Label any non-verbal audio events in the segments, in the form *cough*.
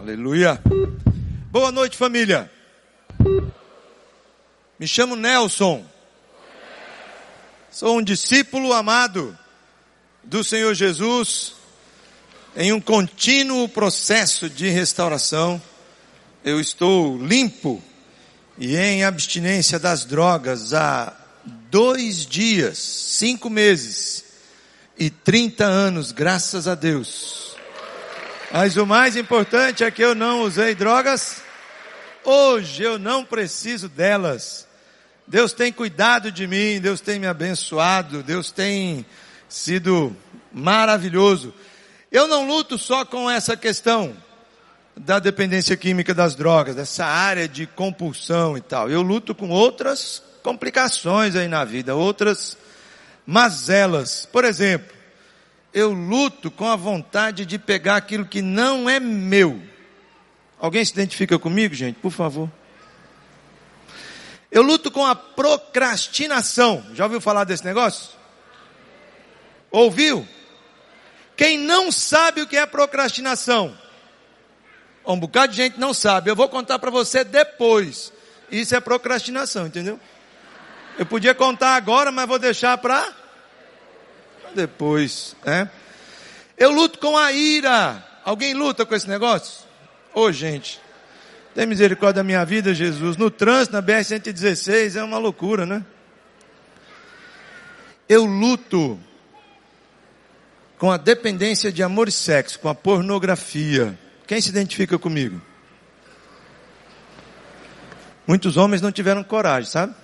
Aleluia. Boa noite, família. Me chamo Nelson. Sou um discípulo amado do Senhor Jesus em um contínuo processo de restauração. Eu estou limpo e em abstinência das drogas há dois dias, cinco meses e trinta anos, graças a Deus. Mas o mais importante é que eu não usei drogas. Hoje eu não preciso delas. Deus tem cuidado de mim, Deus tem me abençoado, Deus tem sido maravilhoso. Eu não luto só com essa questão da dependência química das drogas, dessa área de compulsão e tal. Eu luto com outras complicações aí na vida, outras mazelas. Por exemplo, eu luto com a vontade de pegar aquilo que não é meu. Alguém se identifica comigo, gente? Por favor. Eu luto com a procrastinação. Já ouviu falar desse negócio? Ouviu? Quem não sabe o que é procrastinação? Um bocado de gente não sabe. Eu vou contar para você depois. Isso é procrastinação, entendeu? Eu podia contar agora, mas vou deixar para depois, né? Eu luto com a ira. Alguém luta com esse negócio? Ô oh, gente, tem misericórdia da minha vida, Jesus. No trânsito, na BR-116, é uma loucura, né? Eu luto com a dependência de amor e sexo, com a pornografia. Quem se identifica comigo? Muitos homens não tiveram coragem, sabe?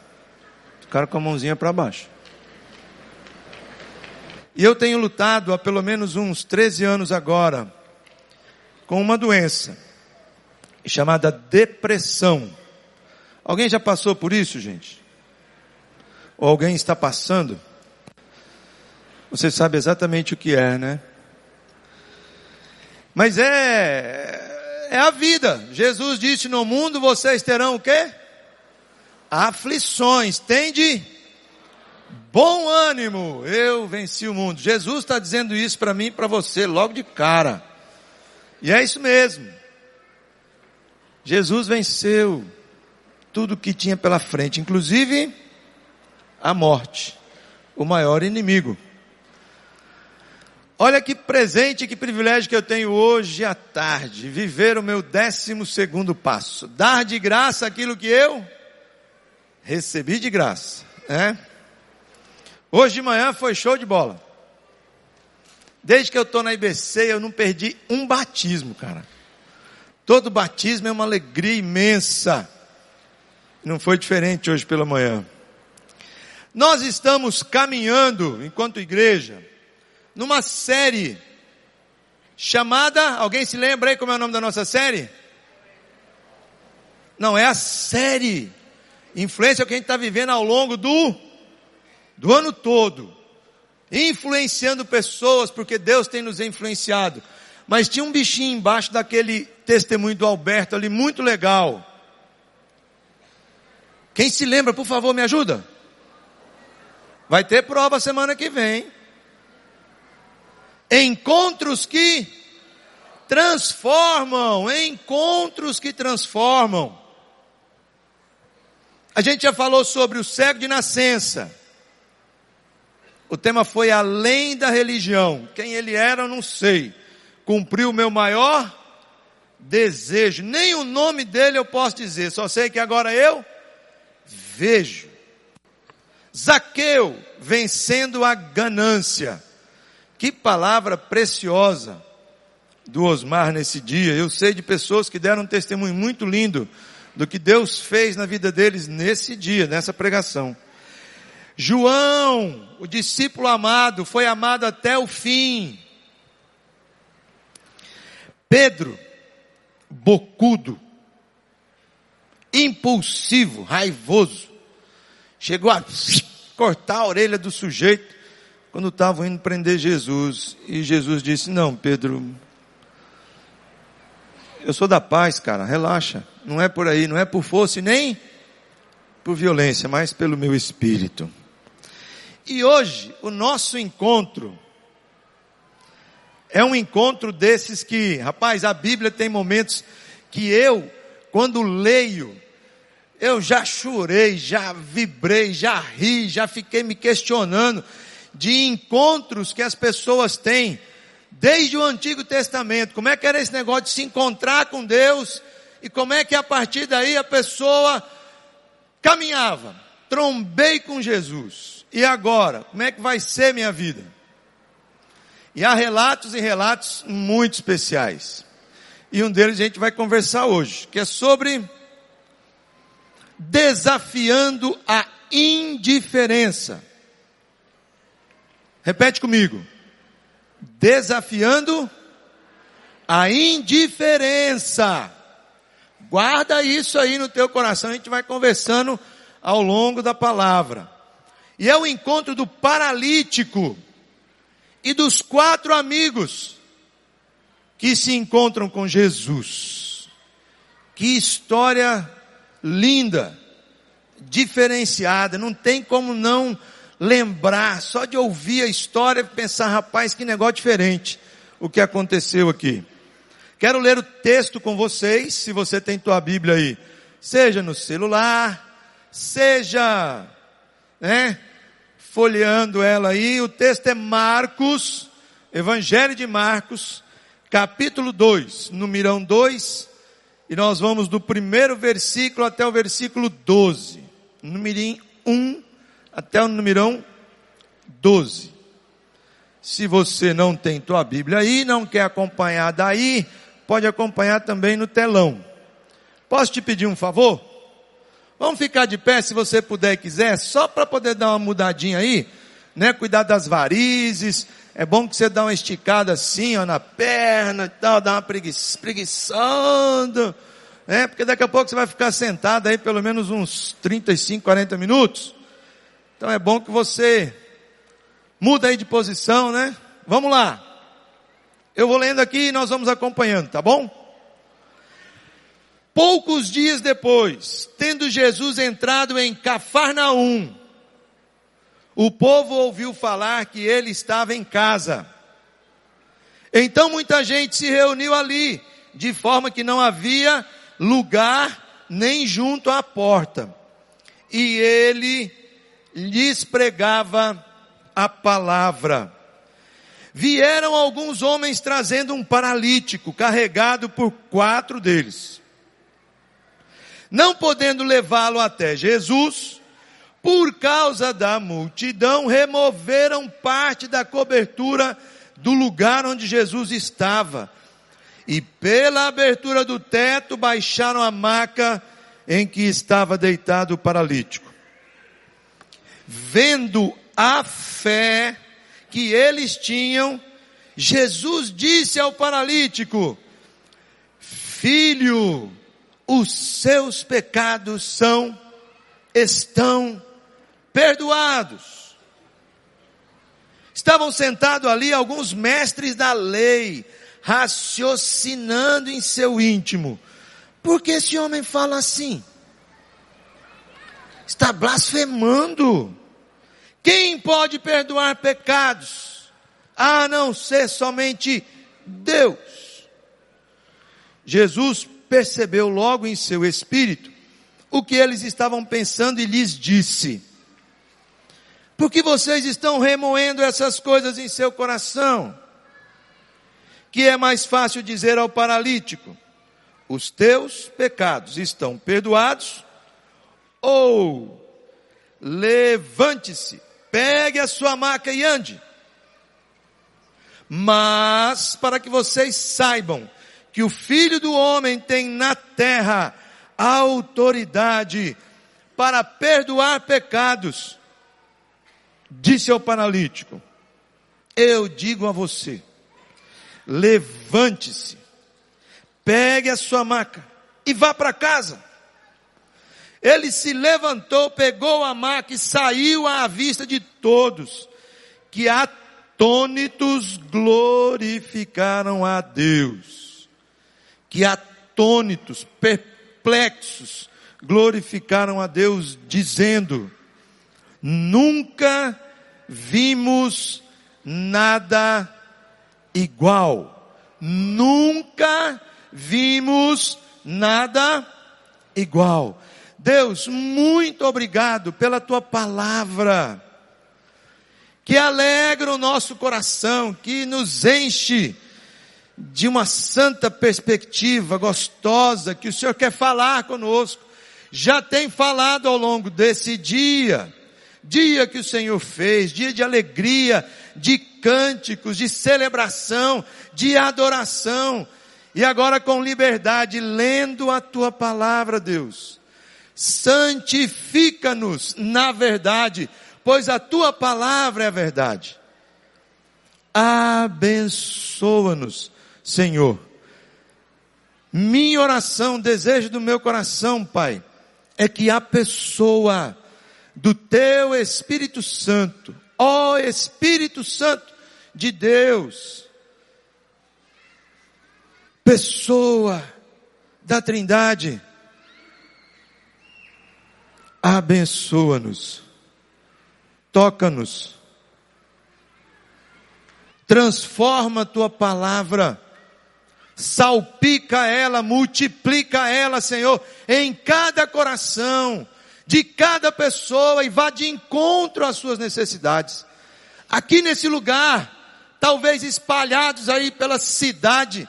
Ficaram com a mãozinha para baixo. E eu tenho lutado há pelo menos uns 13 anos agora com uma doença chamada depressão. Alguém já passou por isso, gente? Ou alguém está passando? Você sabe exatamente o que é, né? Mas é, é a vida. Jesus disse: No mundo vocês terão o quê? Aflições. Tende Bom ânimo, eu venci o mundo. Jesus está dizendo isso para mim e para você logo de cara. E é isso mesmo. Jesus venceu tudo que tinha pela frente, inclusive a morte, o maior inimigo. Olha que presente, que privilégio que eu tenho hoje à tarde, viver o meu décimo segundo passo, dar de graça aquilo que eu recebi de graça, né? Hoje de manhã foi show de bola. Desde que eu estou na IBC, eu não perdi um batismo, cara. Todo batismo é uma alegria imensa. Não foi diferente hoje pela manhã. Nós estamos caminhando, enquanto igreja, numa série chamada, alguém se lembra aí como é o nome da nossa série? Não, é a série. Influência que a gente está vivendo ao longo do do ano todo, influenciando pessoas, porque Deus tem nos influenciado. Mas tinha um bichinho embaixo daquele testemunho do Alberto ali, muito legal. Quem se lembra, por favor, me ajuda? Vai ter prova semana que vem. Encontros que transformam, encontros que transformam. A gente já falou sobre o cego de nascença. O tema foi além da religião. Quem ele era, eu não sei. Cumpriu o meu maior desejo. Nem o nome dele eu posso dizer. Só sei que agora eu vejo. Zaqueu vencendo a ganância. Que palavra preciosa do Osmar nesse dia. Eu sei de pessoas que deram um testemunho muito lindo do que Deus fez na vida deles nesse dia, nessa pregação. João, o discípulo amado, foi amado até o fim. Pedro, bocudo, impulsivo, raivoso, chegou a cortar a orelha do sujeito quando estavam indo prender Jesus. E Jesus disse: Não, Pedro, eu sou da paz, cara, relaxa. Não é por aí, não é por força e nem por violência, mas pelo meu espírito. E hoje, o nosso encontro É um encontro desses que, rapaz, a Bíblia tem momentos que eu, quando leio, eu já chorei, já vibrei, já ri, já fiquei me questionando de encontros que as pessoas têm desde o Antigo Testamento. Como é que era esse negócio de se encontrar com Deus e como é que a partir daí a pessoa caminhava. Trombei com Jesus. E agora? Como é que vai ser minha vida? E há relatos e relatos muito especiais. E um deles a gente vai conversar hoje, que é sobre desafiando a indiferença. Repete comigo. Desafiando a indiferença. Guarda isso aí no teu coração, a gente vai conversando ao longo da palavra. E é o encontro do paralítico e dos quatro amigos que se encontram com Jesus. Que história linda, diferenciada, não tem como não lembrar, só de ouvir a história e pensar, rapaz, que negócio diferente o que aconteceu aqui. Quero ler o texto com vocês, se você tem tua Bíblia aí, seja no celular, seja, né, folheando ela aí. O texto é Marcos, Evangelho de Marcos, capítulo 2, numerão 2, e nós vamos do primeiro versículo até o versículo 12. Numerim 1 até o numerão 12. Se você não tem tua Bíblia aí, não quer acompanhar daí, pode acompanhar também no telão. Posso te pedir um favor? Vamos ficar de pé se você puder e quiser, só para poder dar uma mudadinha aí, né? Cuidar das varizes. É bom que você dá uma esticada assim, ó, na perna e tal, dá uma preguiça, preguiçando, né? Porque daqui a pouco você vai ficar sentado aí pelo menos uns 35, 40 minutos. Então é bom que você muda aí de posição, né? Vamos lá. Eu vou lendo aqui e nós vamos acompanhando, tá bom? Poucos dias depois, tendo Jesus entrado em Cafarnaum, o povo ouviu falar que ele estava em casa. Então muita gente se reuniu ali, de forma que não havia lugar nem junto à porta. E ele lhes pregava a palavra vieram alguns homens trazendo um paralítico, carregado por quatro deles. Não podendo levá-lo até Jesus, por causa da multidão, removeram parte da cobertura do lugar onde Jesus estava. E pela abertura do teto baixaram a maca em que estava deitado o paralítico. Vendo a fé que eles tinham, Jesus disse ao paralítico: Filho, os seus pecados são, estão perdoados. Estavam sentados ali alguns mestres da lei, raciocinando em seu íntimo. Por que esse homem fala assim? Está blasfemando. Quem pode perdoar pecados? A não ser somente Deus. Jesus percebeu logo em seu espírito o que eles estavam pensando e lhes disse: Por que vocês estão remoendo essas coisas em seu coração? Que é mais fácil dizer ao paralítico: Os teus pecados estão perdoados, ou levante-se, pegue a sua maca e ande. Mas, para que vocês saibam que o Filho do Homem tem na terra autoridade para perdoar pecados, disse ao paralítico: Eu digo a você, levante-se, pegue a sua maca e vá para casa. Ele se levantou, pegou a maca e saiu à vista de todos, que atônitos glorificaram a Deus. Que atônitos, perplexos, glorificaram a Deus, dizendo: Nunca vimos nada igual. Nunca vimos nada igual. Deus, muito obrigado pela tua palavra, que alegra o nosso coração, que nos enche de uma santa perspectiva gostosa que o Senhor quer falar conosco. Já tem falado ao longo desse dia, dia que o Senhor fez, dia de alegria, de cânticos, de celebração, de adoração, e agora com liberdade, lendo a tua palavra, Deus santifica-nos na verdade, pois a tua palavra é a verdade. Abençoa-nos, Senhor. Minha oração, desejo do meu coração, Pai, é que a pessoa do teu Espírito Santo, ó Espírito Santo de Deus, pessoa da Trindade, abençoa-nos, toca-nos, transforma a tua palavra, salpica ela, multiplica ela, Senhor, em cada coração, de cada pessoa e vá de encontro às suas necessidades. Aqui nesse lugar, talvez espalhados aí pela cidade,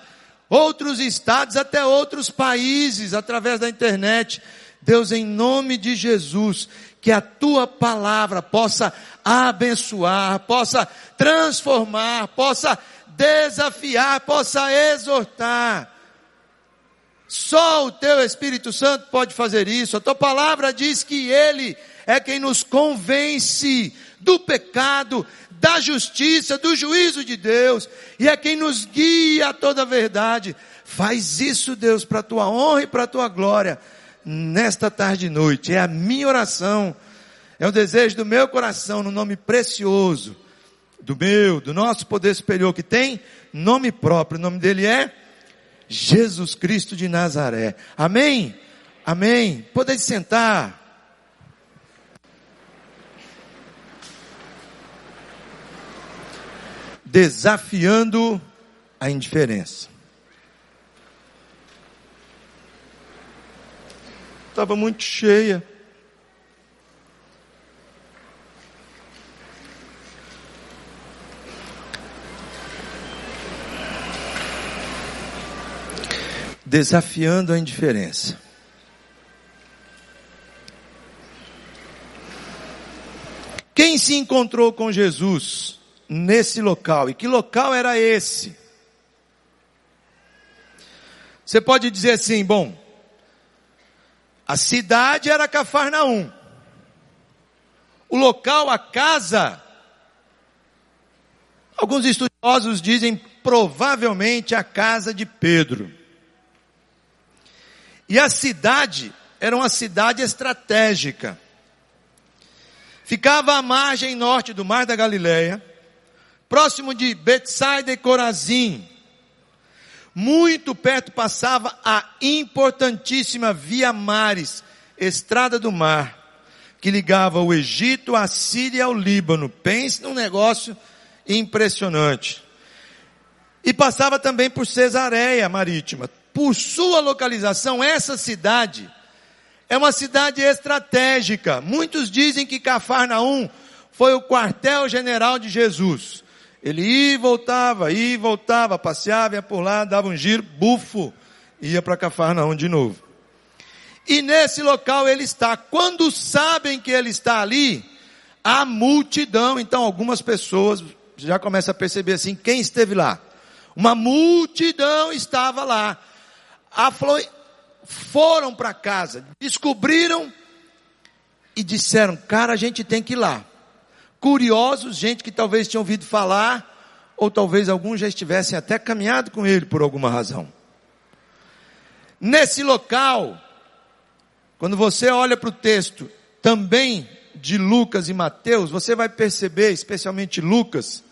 outros estados, até outros países, através da internet, Deus, em nome de Jesus, que a tua palavra possa abençoar, possa transformar, possa desafiar, possa exortar. Só o teu Espírito Santo pode fazer isso. A tua palavra diz que ele é quem nos convence do pecado, da justiça, do juízo de Deus, e é quem nos guia a toda a verdade. Faz isso, Deus, para a tua honra e para a tua glória nesta tarde e noite. É a minha oração, é o desejo do meu coração, no nome precioso do meu, do nosso poder superior que tem nome próprio. O nome dele é Jesus Cristo de Nazaré. Amém? Amém. Poder sentar. Desafiando a indiferença. estava muito cheia. Desafiando a indiferença. Quem se encontrou com Jesus nesse local? E que local era esse? Você pode dizer assim, bom, a cidade era Cafarnaum. O local, a casa, alguns estudiosos dizem provavelmente a casa de Pedro. E a cidade era uma cidade estratégica. Ficava à margem norte do Mar da Galileia, próximo de Betsaida e Corazim, muito perto passava a importantíssima Via Mares, estrada do mar, que ligava o Egito, a Síria ao Líbano. Pense num negócio impressionante. E passava também por Cesareia Marítima. Por sua localização, essa cidade é uma cidade estratégica. Muitos dizem que Cafarnaum foi o quartel-general de Jesus. Ele ia e voltava, ia e voltava, passeava, ia por lá, dava um giro, bufo, ia para Cafarnaum de novo. E nesse local ele está. Quando sabem que ele está ali, a multidão, então algumas pessoas já começam a perceber assim, quem esteve lá? Uma multidão estava lá. Aflo... Foram para casa, descobriram e disseram, cara, a gente tem que ir lá curiosos, gente que talvez tinha ouvido falar, ou talvez alguns já estivessem até caminhado com ele por alguma razão. Nesse local, quando você olha para o texto também de Lucas e Mateus, você vai perceber, especialmente Lucas,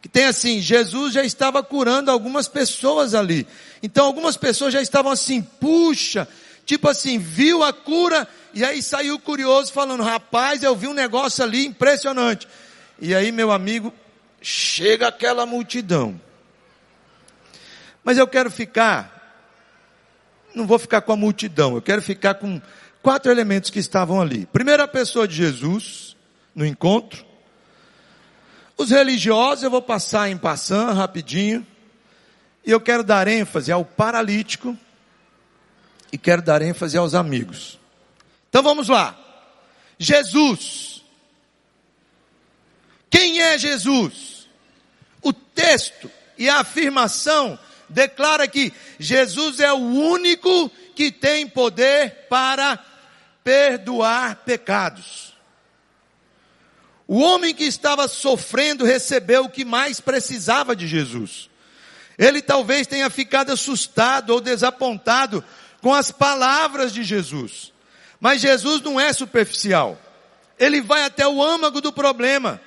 que tem assim, Jesus já estava curando algumas pessoas ali. Então algumas pessoas já estavam assim, puxa, tipo assim, viu a cura e aí saiu curioso falando, rapaz, eu vi um negócio ali impressionante. E aí, meu amigo, chega aquela multidão. Mas eu quero ficar, não vou ficar com a multidão, eu quero ficar com quatro elementos que estavam ali. Primeira pessoa de Jesus, no encontro. Os religiosos eu vou passar em passando rapidinho. E eu quero dar ênfase ao paralítico e quero dar ênfase aos amigos. Então vamos lá. Jesus. Quem é Jesus? O texto e a afirmação declara que Jesus é o único que tem poder para perdoar pecados. O homem que estava sofrendo recebeu o que mais precisava de Jesus. Ele talvez tenha ficado assustado ou desapontado com as palavras de Jesus. Mas Jesus não é superficial. Ele vai até o âmago do problema.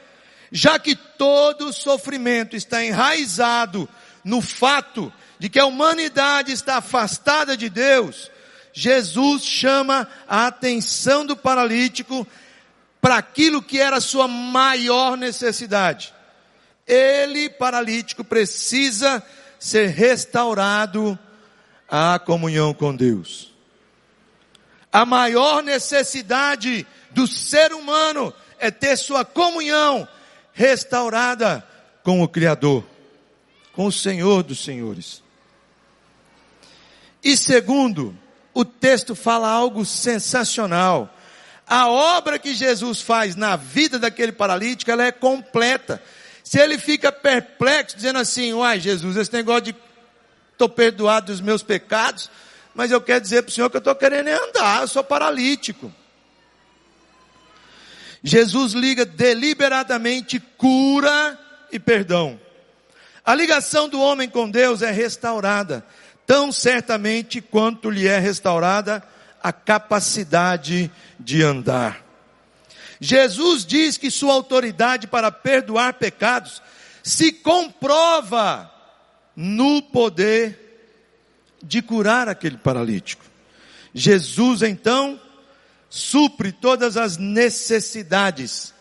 Já que todo sofrimento está enraizado no fato de que a humanidade está afastada de Deus, Jesus chama a atenção do paralítico para aquilo que era a sua maior necessidade. Ele, paralítico, precisa ser restaurado à comunhão com Deus. A maior necessidade do ser humano é ter sua comunhão restaurada com o Criador, com o Senhor dos Senhores. E segundo, o texto fala algo sensacional. A obra que Jesus faz na vida daquele paralítico, ela é completa. Se ele fica perplexo, dizendo assim, uai Jesus, esse negócio de estou perdoado dos meus pecados, mas eu quero dizer para o Senhor que eu estou querendo andar, eu sou paralítico. Jesus liga deliberadamente cura e perdão. A ligação do homem com Deus é restaurada tão certamente quanto lhe é restaurada a capacidade de andar. Jesus diz que sua autoridade para perdoar pecados se comprova no poder de curar aquele paralítico. Jesus então supre todas as necessidades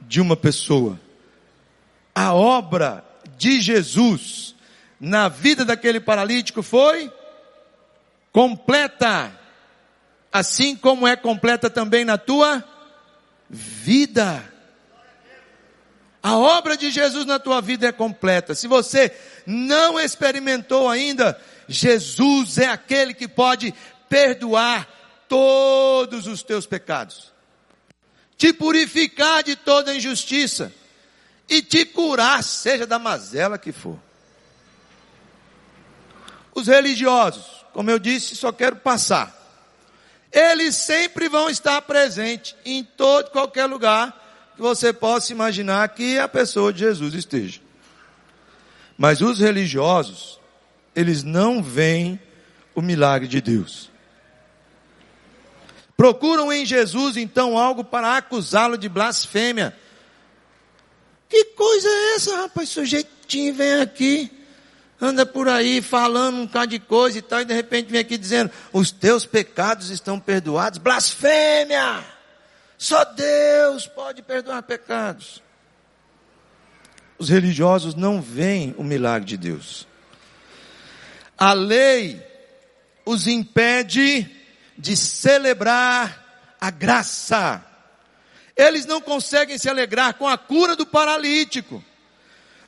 de uma pessoa. A obra de Jesus na vida daquele paralítico foi completa, assim como é completa também na tua vida. A obra de Jesus na tua vida é completa. Se você não experimentou ainda, Jesus é aquele que pode perdoar todos os teus pecados, te purificar de toda injustiça e te curar, seja da mazela que for. Os religiosos, como eu disse, só quero passar. Eles sempre vão estar presentes em todo qualquer lugar que você possa imaginar que a pessoa de Jesus esteja. Mas os religiosos, eles não veem o milagre de Deus. Procuram em Jesus então algo para acusá-lo de blasfêmia. Que coisa é essa, rapaz? Sujeitinho vem aqui anda por aí falando um bocado de coisa e tal, e de repente vem aqui dizendo, os teus pecados estão perdoados. Blasfêmia! Só Deus pode perdoar pecados. Os religiosos não veem o milagre de Deus. A lei os impede de celebrar a graça. Eles não conseguem se alegrar com a cura do paralítico.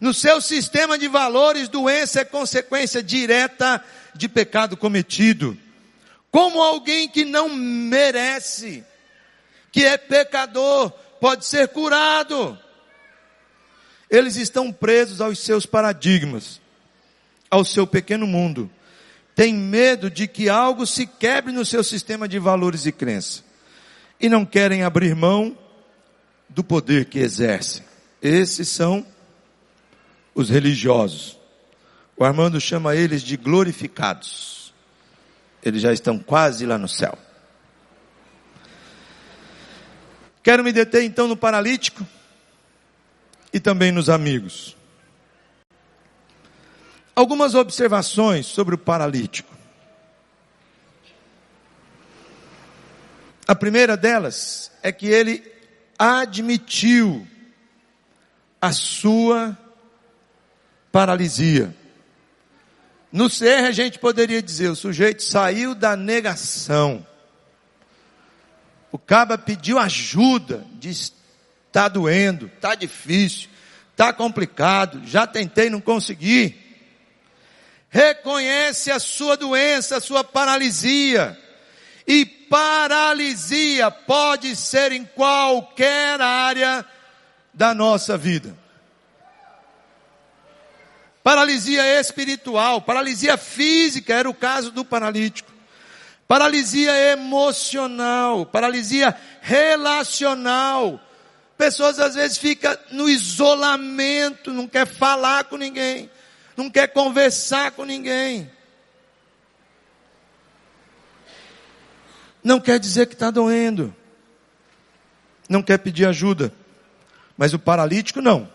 No seu sistema de valores, doença é consequência direta de pecado cometido. Como alguém que não merece, que é pecador, pode ser curado. Eles estão presos aos seus paradigmas, ao seu pequeno mundo. Tem medo de que algo se quebre no seu sistema de valores e crença. E não querem abrir mão do poder que exercem. Esses são os religiosos. O Armando chama eles de glorificados. Eles já estão quase lá no céu. Quero me deter então no paralítico e também nos amigos. Algumas observações sobre o paralítico. A primeira delas é que ele admitiu a sua paralisia. No CR a gente poderia dizer, o sujeito saiu da negação. O caba pediu ajuda, disse, está doendo, está difícil, está complicado, já tentei, não consegui. Reconhece a sua doença, a sua paralisia. E paralisia pode ser em qualquer área da nossa vida. Paralisia espiritual, paralisia física, era o caso do paralítico. Paralisia emocional, paralisia relacional. Pessoas às vezes ficam no isolamento, não quer falar com ninguém, não quer conversar com ninguém. Não quer dizer que está doendo, não quer pedir ajuda. Mas o paralítico não.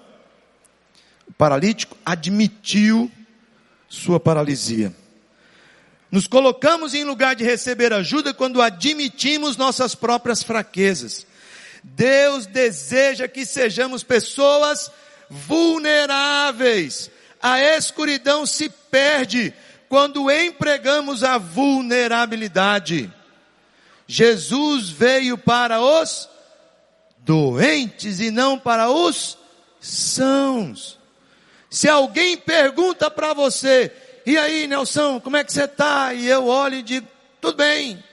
O paralítico admitiu sua paralisia. Nos colocamos em lugar de receber ajuda quando admitimos nossas próprias fraquezas. Deus deseja que sejamos pessoas vulneráveis. A escuridão se perde quando empregamos a vulnerabilidade. Jesus veio para os doentes e não para os sãos. Se alguém pergunta para você, e aí Nelson, como é que você está? E eu olho e digo, tudo bem.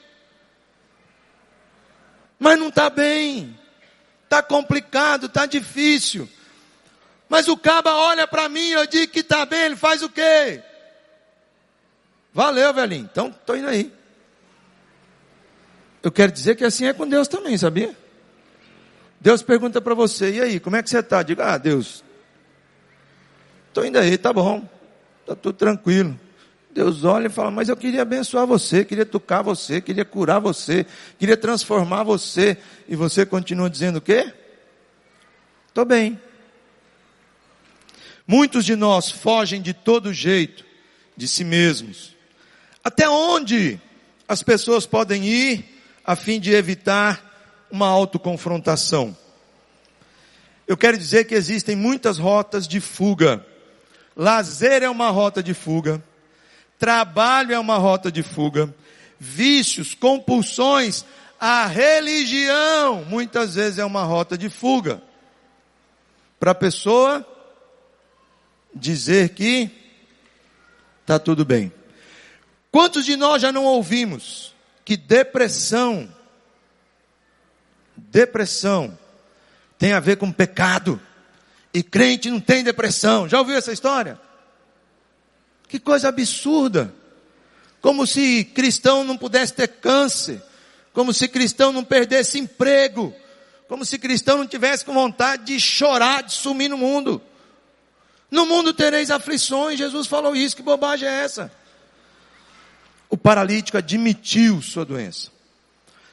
Mas não está bem. Está complicado, está difícil. Mas o caba olha para mim e eu digo que está bem, ele faz o quê? Valeu, velhinho. Então, estou indo aí. Eu quero dizer que assim é com Deus também, sabia? Deus pergunta para você, e aí, como é que você está? Diga, ah, Deus, estou indo aí, tá bom, está tudo tranquilo. Deus olha e fala, mas eu queria abençoar você, queria tocar você, queria curar você, queria transformar você. E você continua dizendo o quê? Estou bem. Muitos de nós fogem de todo jeito de si mesmos. Até onde as pessoas podem ir a fim de evitar uma autoconfrontação. Eu quero dizer que existem muitas rotas de fuga. Lazer é uma rota de fuga. Trabalho é uma rota de fuga. Vícios, compulsões, a religião muitas vezes é uma rota de fuga. Para a pessoa dizer que está tudo bem. Quantos de nós já não ouvimos que depressão Depressão tem a ver com pecado. E crente não tem depressão. Já ouviu essa história? Que coisa absurda. Como se cristão não pudesse ter câncer. Como se cristão não perdesse emprego. Como se cristão não tivesse com vontade de chorar, de sumir no mundo. No mundo tereis aflições. Jesus falou isso. Que bobagem é essa? O paralítico admitiu sua doença.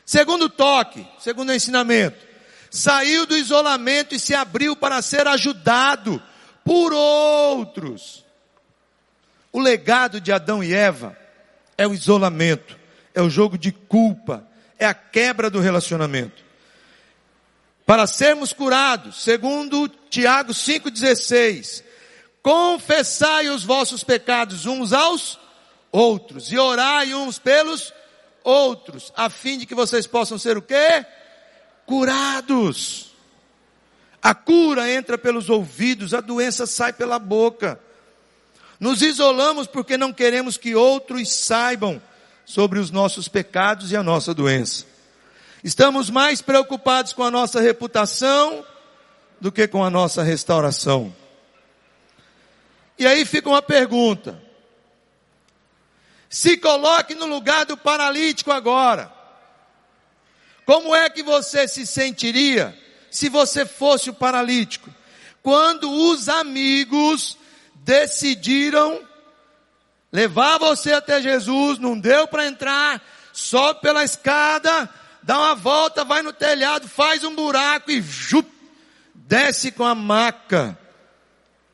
Segundo toque, segundo ensinamento, saiu do isolamento e se abriu para ser ajudado por outros. O legado de Adão e Eva é o isolamento, é o jogo de culpa, é a quebra do relacionamento. Para sermos curados, segundo Tiago 5,16, confessai os vossos pecados uns aos outros e orai uns pelos outros, a fim de que vocês possam ser o quê? Curados. A cura entra pelos ouvidos, a doença sai pela boca. Nos isolamos porque não queremos que outros saibam sobre os nossos pecados e a nossa doença. Estamos mais preocupados com a nossa reputação do que com a nossa restauração. E aí fica uma pergunta: se coloque no lugar do paralítico agora. Como é que você se sentiria se você fosse o paralítico? Quando os amigos decidiram levar você até Jesus, não deu para entrar, sobe pela escada, dá uma volta, vai no telhado, faz um buraco e jup, desce com a maca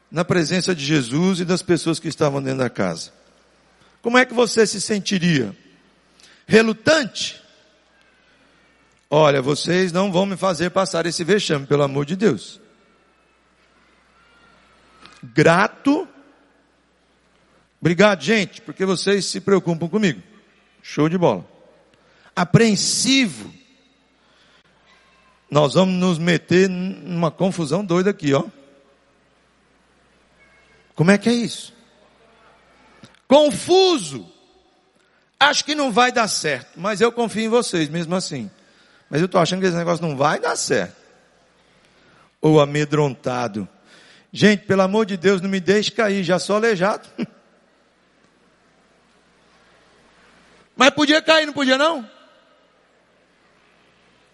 na presença de Jesus e das pessoas que estavam dentro da casa como é que você se sentiria? Relutante? Olha, vocês não vão me fazer passar esse vexame, pelo amor de Deus. Grato? Obrigado, gente, porque vocês se preocupam comigo. Show de bola. Apreensivo. Nós vamos nos meter numa confusão doida aqui, ó. Como é que é isso? Confuso. Acho que não vai dar certo, mas eu confio em vocês mesmo assim. Mas eu estou achando que esse negócio não vai dar certo. Ou amedrontado. Gente, pelo amor de Deus, não me deixe cair, já sou aleijado. *laughs* Mas podia cair, não podia não?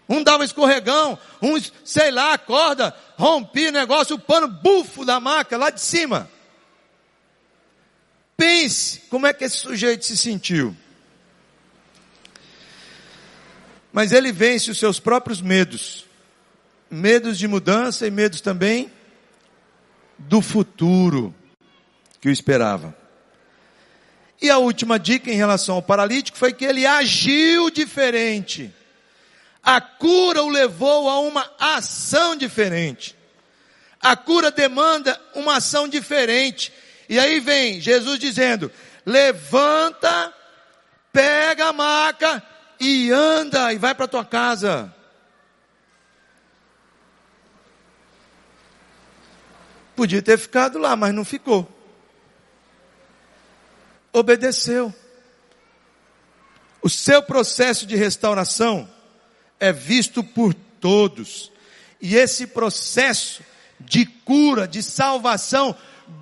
Um dava escorregão, um, sei lá, acorda, rompi o negócio, o pano bufo da maca lá de cima. Pense como é que esse sujeito se sentiu. Mas ele vence os seus próprios medos. Medos de mudança e medos também do futuro que o esperava. E a última dica em relação ao paralítico foi que ele agiu diferente. A cura o levou a uma ação diferente. A cura demanda uma ação diferente. E aí vem Jesus dizendo: levanta, pega a maca e anda e vai para tua casa. Podia ter ficado lá, mas não ficou. Obedeceu. O seu processo de restauração é visto por todos. E esse processo de cura, de salvação,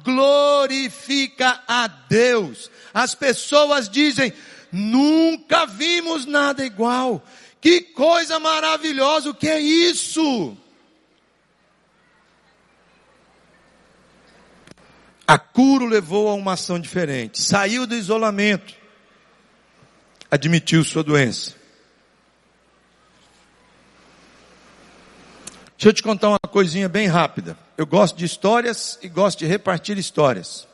glorifica a Deus. As pessoas dizem: nunca vimos nada igual. Que coisa maravilhosa, o que é isso? A cura levou a uma ação diferente. Saiu do isolamento. Admitiu sua doença. Deixa eu te contar uma coisinha bem rápida. Eu gosto de histórias e gosto de repartir histórias.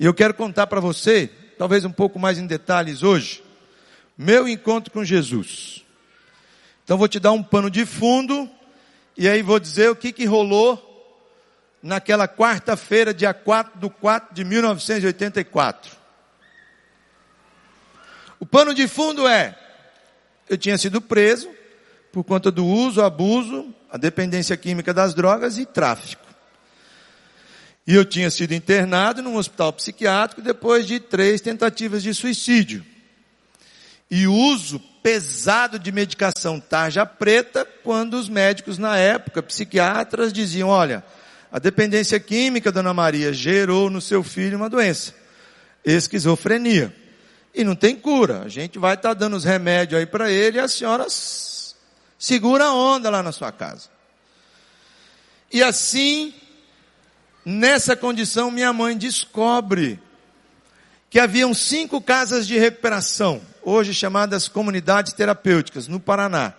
E eu quero contar para você, talvez um pouco mais em detalhes hoje, meu encontro com Jesus. Então vou te dar um pano de fundo e aí vou dizer o que, que rolou naquela quarta-feira, dia 4 de 4 de 1984. O pano de fundo é, eu tinha sido preso por conta do uso, abuso, a dependência química das drogas e tráfico. E eu tinha sido internado num hospital psiquiátrico depois de três tentativas de suicídio. E uso pesado de medicação tarja preta, quando os médicos na época, psiquiatras, diziam, olha, a dependência química, dona Maria, gerou no seu filho uma doença, esquizofrenia. E não tem cura. A gente vai estar tá dando os remédios aí para ele e a senhora segura a onda lá na sua casa. E assim, nessa condição, minha mãe descobre que haviam cinco casas de recuperação, hoje chamadas comunidades terapêuticas, no Paraná.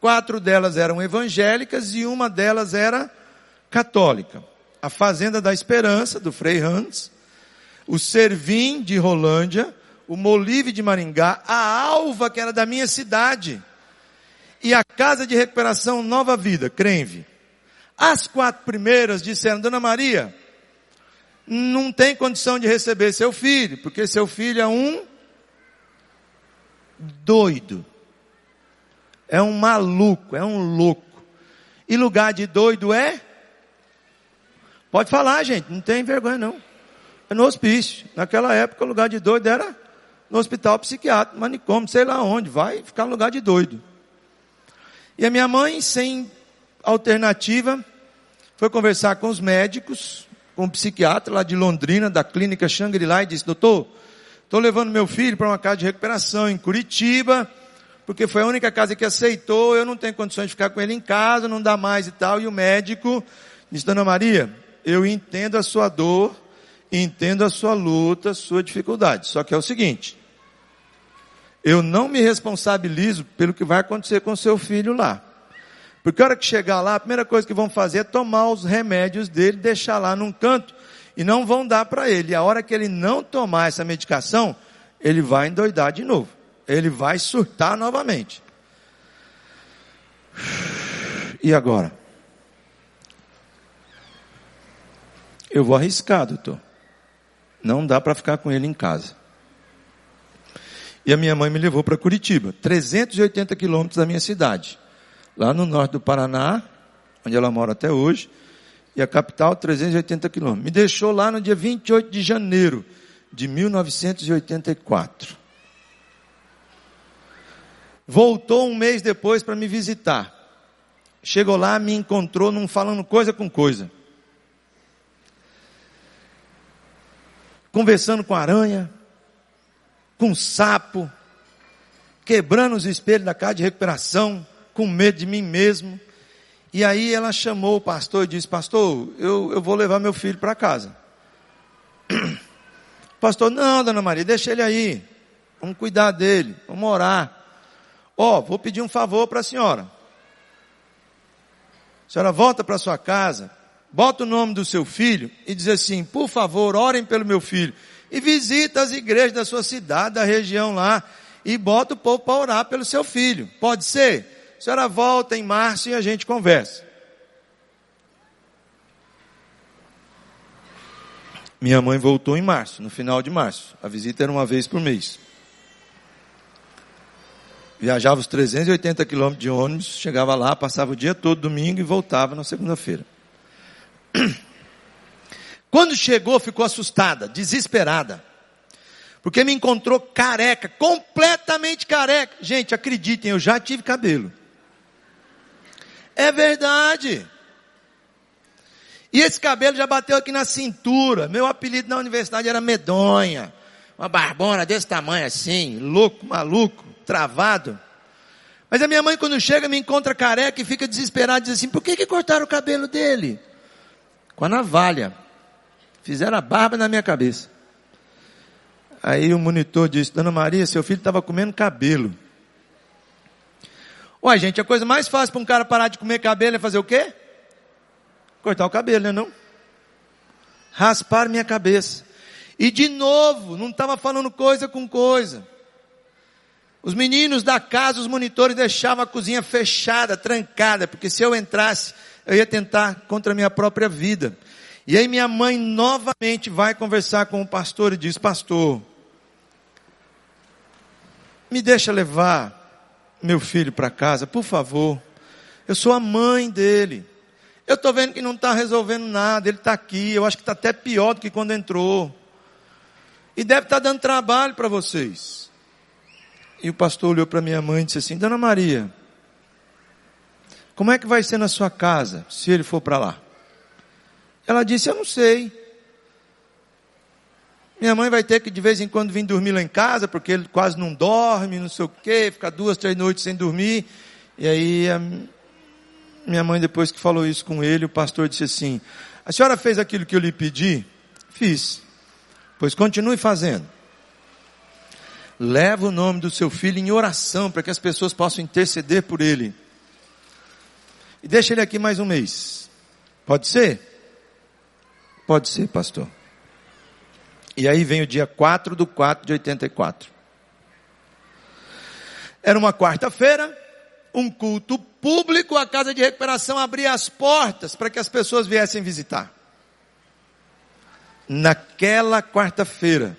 Quatro delas eram evangélicas e uma delas era católica. A Fazenda da Esperança, do Frei Hans, o Servim de Rolândia, o Molive de Maringá, a Alva, que era da minha cidade, e a Casa de Recuperação Nova Vida, Crenve. As quatro primeiras disseram, Dona Maria, não tem condição de receber seu filho, porque seu filho é um doido. É um maluco, é um louco. E lugar de doido é Pode falar, gente, não tem vergonha não. É no hospício. Naquela época o lugar de doido era no hospital psiquiátrico, manicômio, sei lá onde, vai ficar no lugar de doido. E a minha mãe, sem alternativa, foi conversar com os médicos, com o psiquiatra lá de Londrina, da clínica Shangri-La, e disse, doutor, estou levando meu filho para uma casa de recuperação em Curitiba, porque foi a única casa que aceitou, eu não tenho condições de ficar com ele em casa, não dá mais e tal. E o médico disse, dona Maria, eu entendo a sua dor, entendo a sua luta, a sua dificuldade. Só que é o seguinte, eu não me responsabilizo pelo que vai acontecer com seu filho lá. Porque a hora que chegar lá, a primeira coisa que vão fazer é tomar os remédios dele, deixar lá num canto e não vão dar para ele. E a hora que ele não tomar essa medicação, ele vai endoidar de novo. Ele vai surtar novamente. E agora? Eu vou arriscar, doutor. Não dá para ficar com ele em casa. E a minha mãe me levou para Curitiba, 380 quilômetros da minha cidade. Lá no norte do Paraná, onde ela mora até hoje, e a capital, 380 quilômetros. Me deixou lá no dia 28 de janeiro de 1984. Voltou um mês depois para me visitar. Chegou lá, me encontrou não falando coisa com coisa. Conversando com aranha, com sapo, quebrando os espelhos da casa de recuperação, com medo de mim mesmo. E aí ela chamou o pastor e disse: Pastor, eu, eu vou levar meu filho para casa. *clears throat* Pastor, não, dona Maria, deixa ele aí. Vamos cuidar dele, vamos orar. Ó, oh, vou pedir um favor para a senhora. A senhora volta para sua casa, bota o nome do seu filho e diz assim: por favor, orem pelo meu filho. E visita as igrejas da sua cidade, da região lá, e bota o povo para orar pelo seu filho. Pode ser? A senhora volta em março e a gente conversa. Minha mãe voltou em março, no final de março. A visita era uma vez por mês. Viajava os 380 quilômetros de ônibus, chegava lá, passava o dia todo domingo e voltava na segunda-feira. *clears throat* Quando chegou, ficou assustada, desesperada. Porque me encontrou careca, completamente careca. Gente, acreditem, eu já tive cabelo. É verdade. E esse cabelo já bateu aqui na cintura. Meu apelido na universidade era Medonha. Uma barbona desse tamanho assim, louco, maluco travado. Mas a minha mãe, quando chega, me encontra careca e fica desesperada, diz assim: por que, que cortaram o cabelo dele? Com a navalha. Fizeram a barba na minha cabeça. Aí o monitor disse: Dona Maria, seu filho estava comendo cabelo. Uai, gente, a coisa mais fácil para um cara parar de comer cabelo é fazer o quê? Cortar o cabelo, né não? Raspar minha cabeça. E de novo, não estava falando coisa com coisa. Os meninos da casa, os monitores deixavam a cozinha fechada, trancada, porque se eu entrasse, eu ia tentar contra a minha própria vida. E aí minha mãe novamente vai conversar com o pastor e diz: Pastor, me deixa levar meu filho para casa, por favor. Eu sou a mãe dele. Eu estou vendo que não está resolvendo nada. Ele está aqui. Eu acho que está até pior do que quando entrou. E deve estar tá dando trabalho para vocês. E o pastor olhou para minha mãe e disse assim: Dona Maria, como é que vai ser na sua casa se ele for para lá? Ela disse: Eu não sei. Minha mãe vai ter que de vez em quando vir dormir lá em casa, porque ele quase não dorme, não sei o quê, fica duas, três noites sem dormir. E aí, minha mãe, depois que falou isso com ele, o pastor disse assim: A senhora fez aquilo que eu lhe pedi? Fiz. Pois continue fazendo leva o nome do seu filho em oração para que as pessoas possam interceder por ele. E deixa ele aqui mais um mês. Pode ser? Pode ser, pastor. E aí vem o dia 4 do 4 de 84. Era uma quarta-feira, um culto público, a casa de recuperação abria as portas para que as pessoas viessem visitar. Naquela quarta-feira,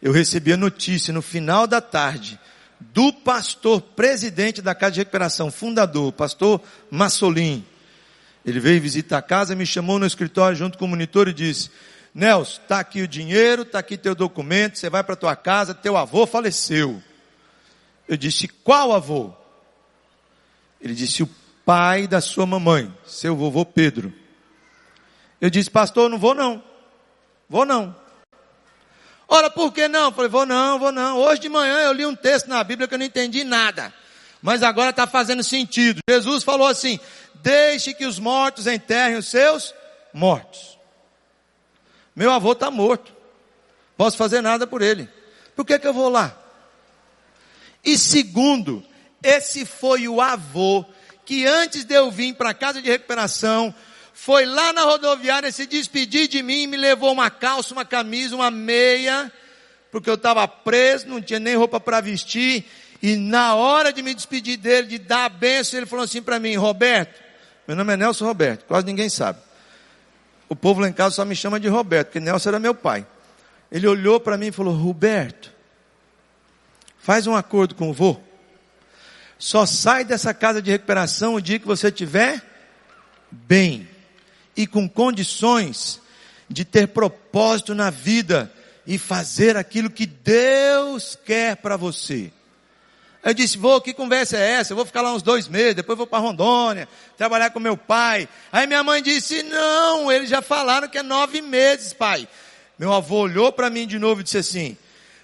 eu recebi a notícia no final da tarde do pastor presidente da Casa de Recuperação, fundador, pastor Massolim. Ele veio visitar a casa, me chamou no escritório junto com o monitor e disse: Nelson, está aqui o dinheiro, está aqui teu documento, você vai para tua casa, teu avô faleceu. Eu disse: qual avô? Ele disse: o pai da sua mamãe, seu vovô Pedro. Eu disse: pastor, não vou não. Vou não. Ora, por que não? Eu falei, vou não, vou não. Hoje de manhã eu li um texto na Bíblia que eu não entendi nada. Mas agora está fazendo sentido. Jesus falou assim: deixe que os mortos enterrem os seus mortos. Meu avô está morto. Posso fazer nada por ele. Por que, que eu vou lá? E segundo, esse foi o avô que antes de eu vir para a casa de recuperação, foi lá na rodoviária se despedir de mim, me levou uma calça, uma camisa, uma meia, porque eu estava preso, não tinha nem roupa para vestir, e na hora de me despedir dele, de dar a benção, ele falou assim para mim, Roberto, meu nome é Nelson Roberto, quase ninguém sabe. O povo lá em casa só me chama de Roberto, porque Nelson era meu pai. Ele olhou para mim e falou: Roberto, faz um acordo com o vô. Só sai dessa casa de recuperação o dia que você estiver bem e com condições de ter propósito na vida e fazer aquilo que Deus quer para você. Eu disse, vou, que conversa é essa? Eu vou ficar lá uns dois meses, depois vou para Rondônia, trabalhar com meu pai. Aí minha mãe disse, não, eles já falaram que é nove meses, pai. Meu avô olhou para mim de novo e disse assim,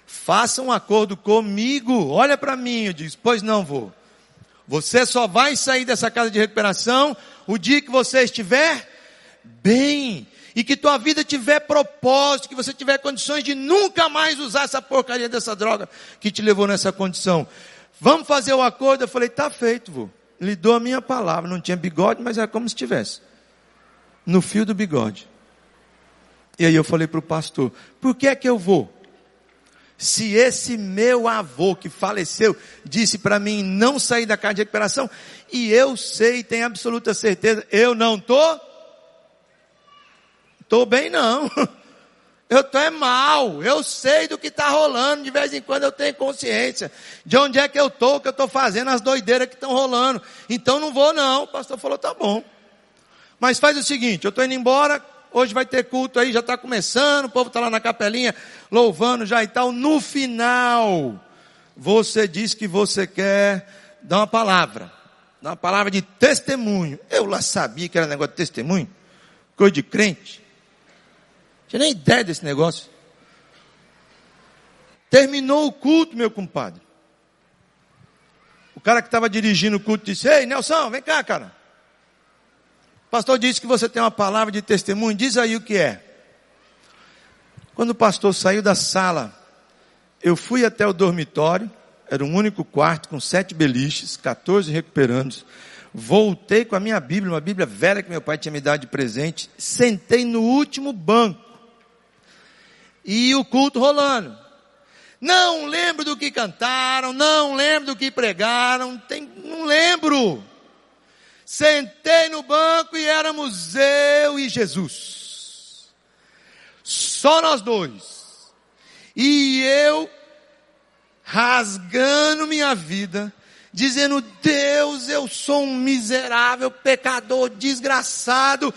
faça um acordo comigo, olha para mim. Eu disse, pois não vou. Você só vai sair dessa casa de recuperação o dia que você estiver bem e que tua vida tiver propósito, que você tiver condições de nunca mais usar essa porcaria dessa droga que te levou nessa condição. Vamos fazer o acordo? Eu falei, tá feito, vô. Lhe dou a minha palavra. Não tinha bigode, mas era como se tivesse. No fio do bigode. E aí eu falei para o pastor, por que é que eu vou? Se esse meu avô que faleceu disse para mim não sair da casa de recuperação, e eu sei, tenho absoluta certeza, eu não tô, tô bem não. *laughs* Eu tô é mal, eu sei do que está rolando, de vez em quando eu tenho consciência de onde é que eu tô, que eu estou fazendo as doideiras que estão rolando. Então não vou não. O pastor falou, tá bom. Mas faz o seguinte, eu estou indo embora, hoje vai ter culto aí, já está começando, o povo está lá na capelinha, louvando já e tal. No final, você diz que você quer dar uma palavra, dar uma palavra de testemunho. Eu lá sabia que era negócio de testemunho, coisa de crente. Tinha nem ideia desse negócio. Terminou o culto, meu compadre. O cara que estava dirigindo o culto disse: Ei, Nelson, vem cá, cara. O pastor disse que você tem uma palavra de testemunho, diz aí o que é. Quando o pastor saiu da sala, eu fui até o dormitório, era um único quarto com sete beliches, 14 recuperandos. Voltei com a minha Bíblia, uma Bíblia velha que meu pai tinha me dado de presente, sentei no último banco e o culto rolando. Não lembro do que cantaram, não lembro do que pregaram, tem, não lembro. Sentei no banco e éramos eu e Jesus. Só nós dois. E eu rasgando minha vida, dizendo: Deus, eu sou um miserável pecador, desgraçado,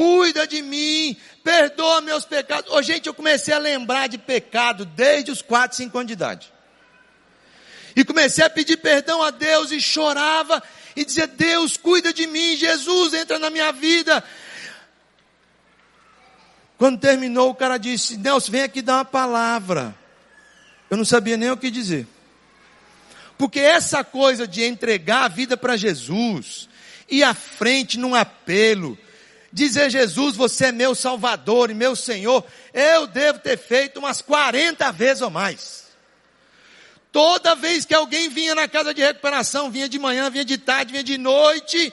cuida de mim, perdoa meus pecados. Oh, gente, eu comecei a lembrar de pecado desde os 4, 5 anos de idade. E comecei a pedir perdão a Deus e chorava e dizia: Deus, cuida de mim, Jesus, entra na minha vida. Quando terminou, o cara disse: Nelson, vem aqui dar uma palavra. Eu não sabia nem o que dizer. Porque essa coisa de entregar a vida para Jesus, ir à frente num apelo, dizer Jesus, você é meu Salvador e meu Senhor, eu devo ter feito umas 40 vezes ou mais. Toda vez que alguém vinha na casa de recuperação, vinha de manhã, vinha de tarde, vinha de noite,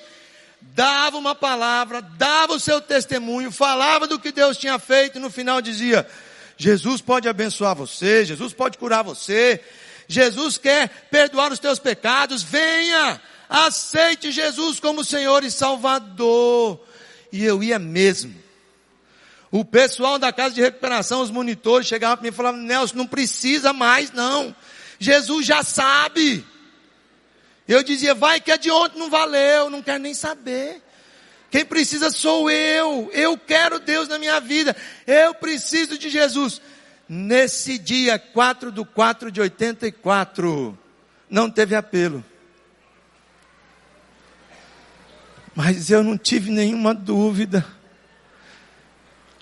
dava uma palavra, dava o seu testemunho, falava do que Deus tinha feito e no final dizia: Jesus pode abençoar você, Jesus pode curar você, Jesus quer perdoar os teus pecados, venha, aceite Jesus como Senhor e Salvador e eu ia mesmo. O pessoal da casa de recuperação, os monitores, chegavam para mim e falavam, Nelson, não precisa mais não. Jesus já sabe. Eu dizia, vai que é de ontem não valeu, não quero nem saber. Quem precisa sou eu. Eu quero Deus na minha vida. Eu preciso de Jesus. Nesse dia 4 do 4 de 84, não teve apelo. Mas eu não tive nenhuma dúvida.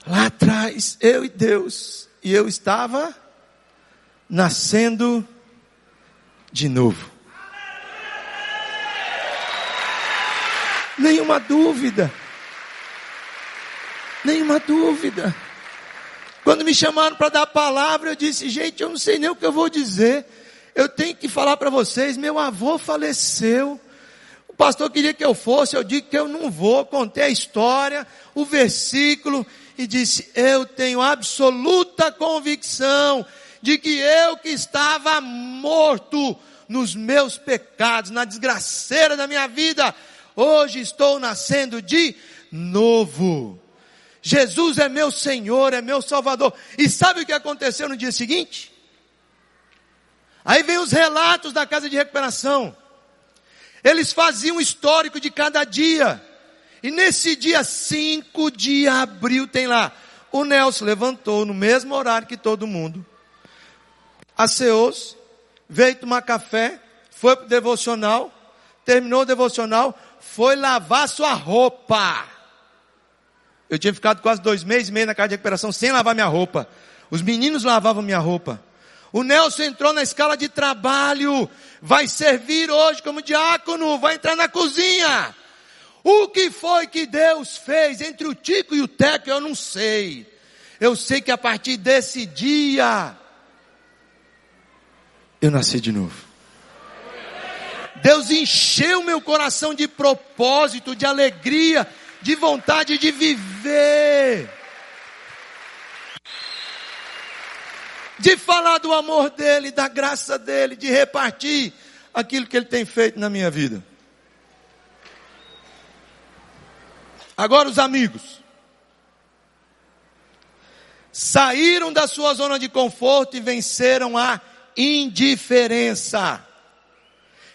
Lá atrás, eu e Deus, e eu estava nascendo de novo. Nenhuma dúvida. Nenhuma dúvida. Quando me chamaram para dar a palavra, eu disse, gente, eu não sei nem o que eu vou dizer. Eu tenho que falar para vocês, meu avô faleceu. O pastor queria que eu fosse, eu digo que eu não vou, contei a história, o versículo e disse: Eu tenho absoluta convicção de que eu que estava morto nos meus pecados, na desgraceira da minha vida, hoje estou nascendo de novo. Jesus é meu Senhor, é meu Salvador. E sabe o que aconteceu no dia seguinte? Aí vem os relatos da casa de recuperação. Eles faziam um histórico de cada dia. E nesse dia 5 de abril tem lá, o Nelson levantou no mesmo horário que todo mundo. Aceou-se, veio tomar café, foi para o devocional, terminou o devocional, foi lavar sua roupa. Eu tinha ficado quase dois meses e meio na casa de recuperação sem lavar minha roupa. Os meninos lavavam minha roupa. O Nelson entrou na escala de trabalho, vai servir hoje como diácono, vai entrar na cozinha. O que foi que Deus fez entre o Tico e o Teco, eu não sei. Eu sei que a partir desse dia, eu nasci de novo. Deus encheu meu coração de propósito, de alegria, de vontade de viver. De falar do amor dele, da graça dele, de repartir aquilo que ele tem feito na minha vida. Agora os amigos saíram da sua zona de conforto e venceram a indiferença.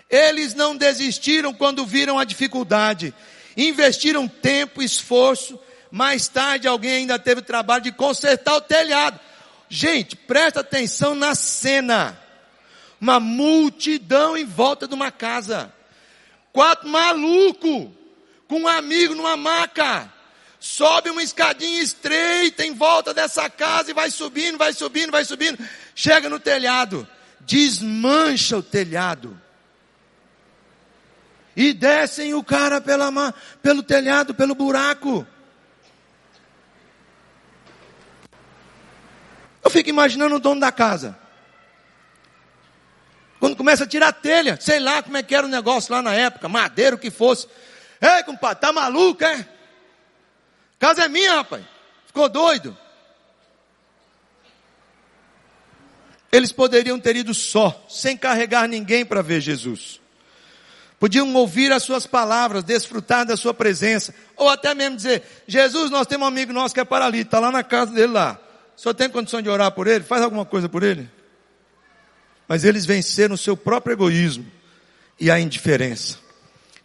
Eles não desistiram quando viram a dificuldade, investiram tempo, esforço. Mais tarde, alguém ainda teve o trabalho de consertar o telhado. Gente, presta atenção na cena. Uma multidão em volta de uma casa. Quatro malucos com um amigo numa maca. Sobe uma escadinha estreita em volta dessa casa e vai subindo, vai subindo, vai subindo. Chega no telhado. Desmancha o telhado e descem o cara pela, pelo telhado, pelo buraco. Eu fico imaginando o dono da casa. Quando começa a tirar telha, sei lá como é que era o negócio lá na época, madeira, o que fosse. Ei, compadre, tá maluco, é? Casa é minha, rapaz. Ficou doido? Eles poderiam ter ido só, sem carregar ninguém para ver Jesus. Podiam ouvir as suas palavras, desfrutar da sua presença. Ou até mesmo dizer, Jesus, nós temos um amigo nosso que é paralítico, está lá na casa dele lá. Senhor tem condição de orar por ele? Faz alguma coisa por ele? Mas eles venceram o seu próprio egoísmo e a indiferença.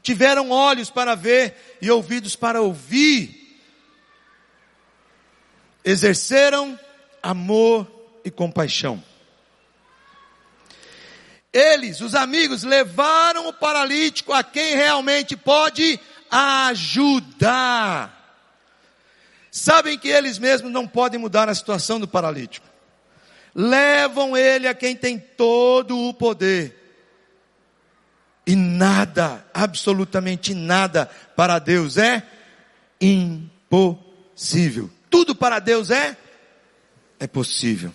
Tiveram olhos para ver e ouvidos para ouvir. Exerceram amor e compaixão. Eles, os amigos, levaram o paralítico a quem realmente pode ajudar. Sabem que eles mesmos não podem mudar a situação do paralítico. Levam ele a quem tem todo o poder. E nada, absolutamente nada para Deus é impossível. Tudo para Deus é é possível.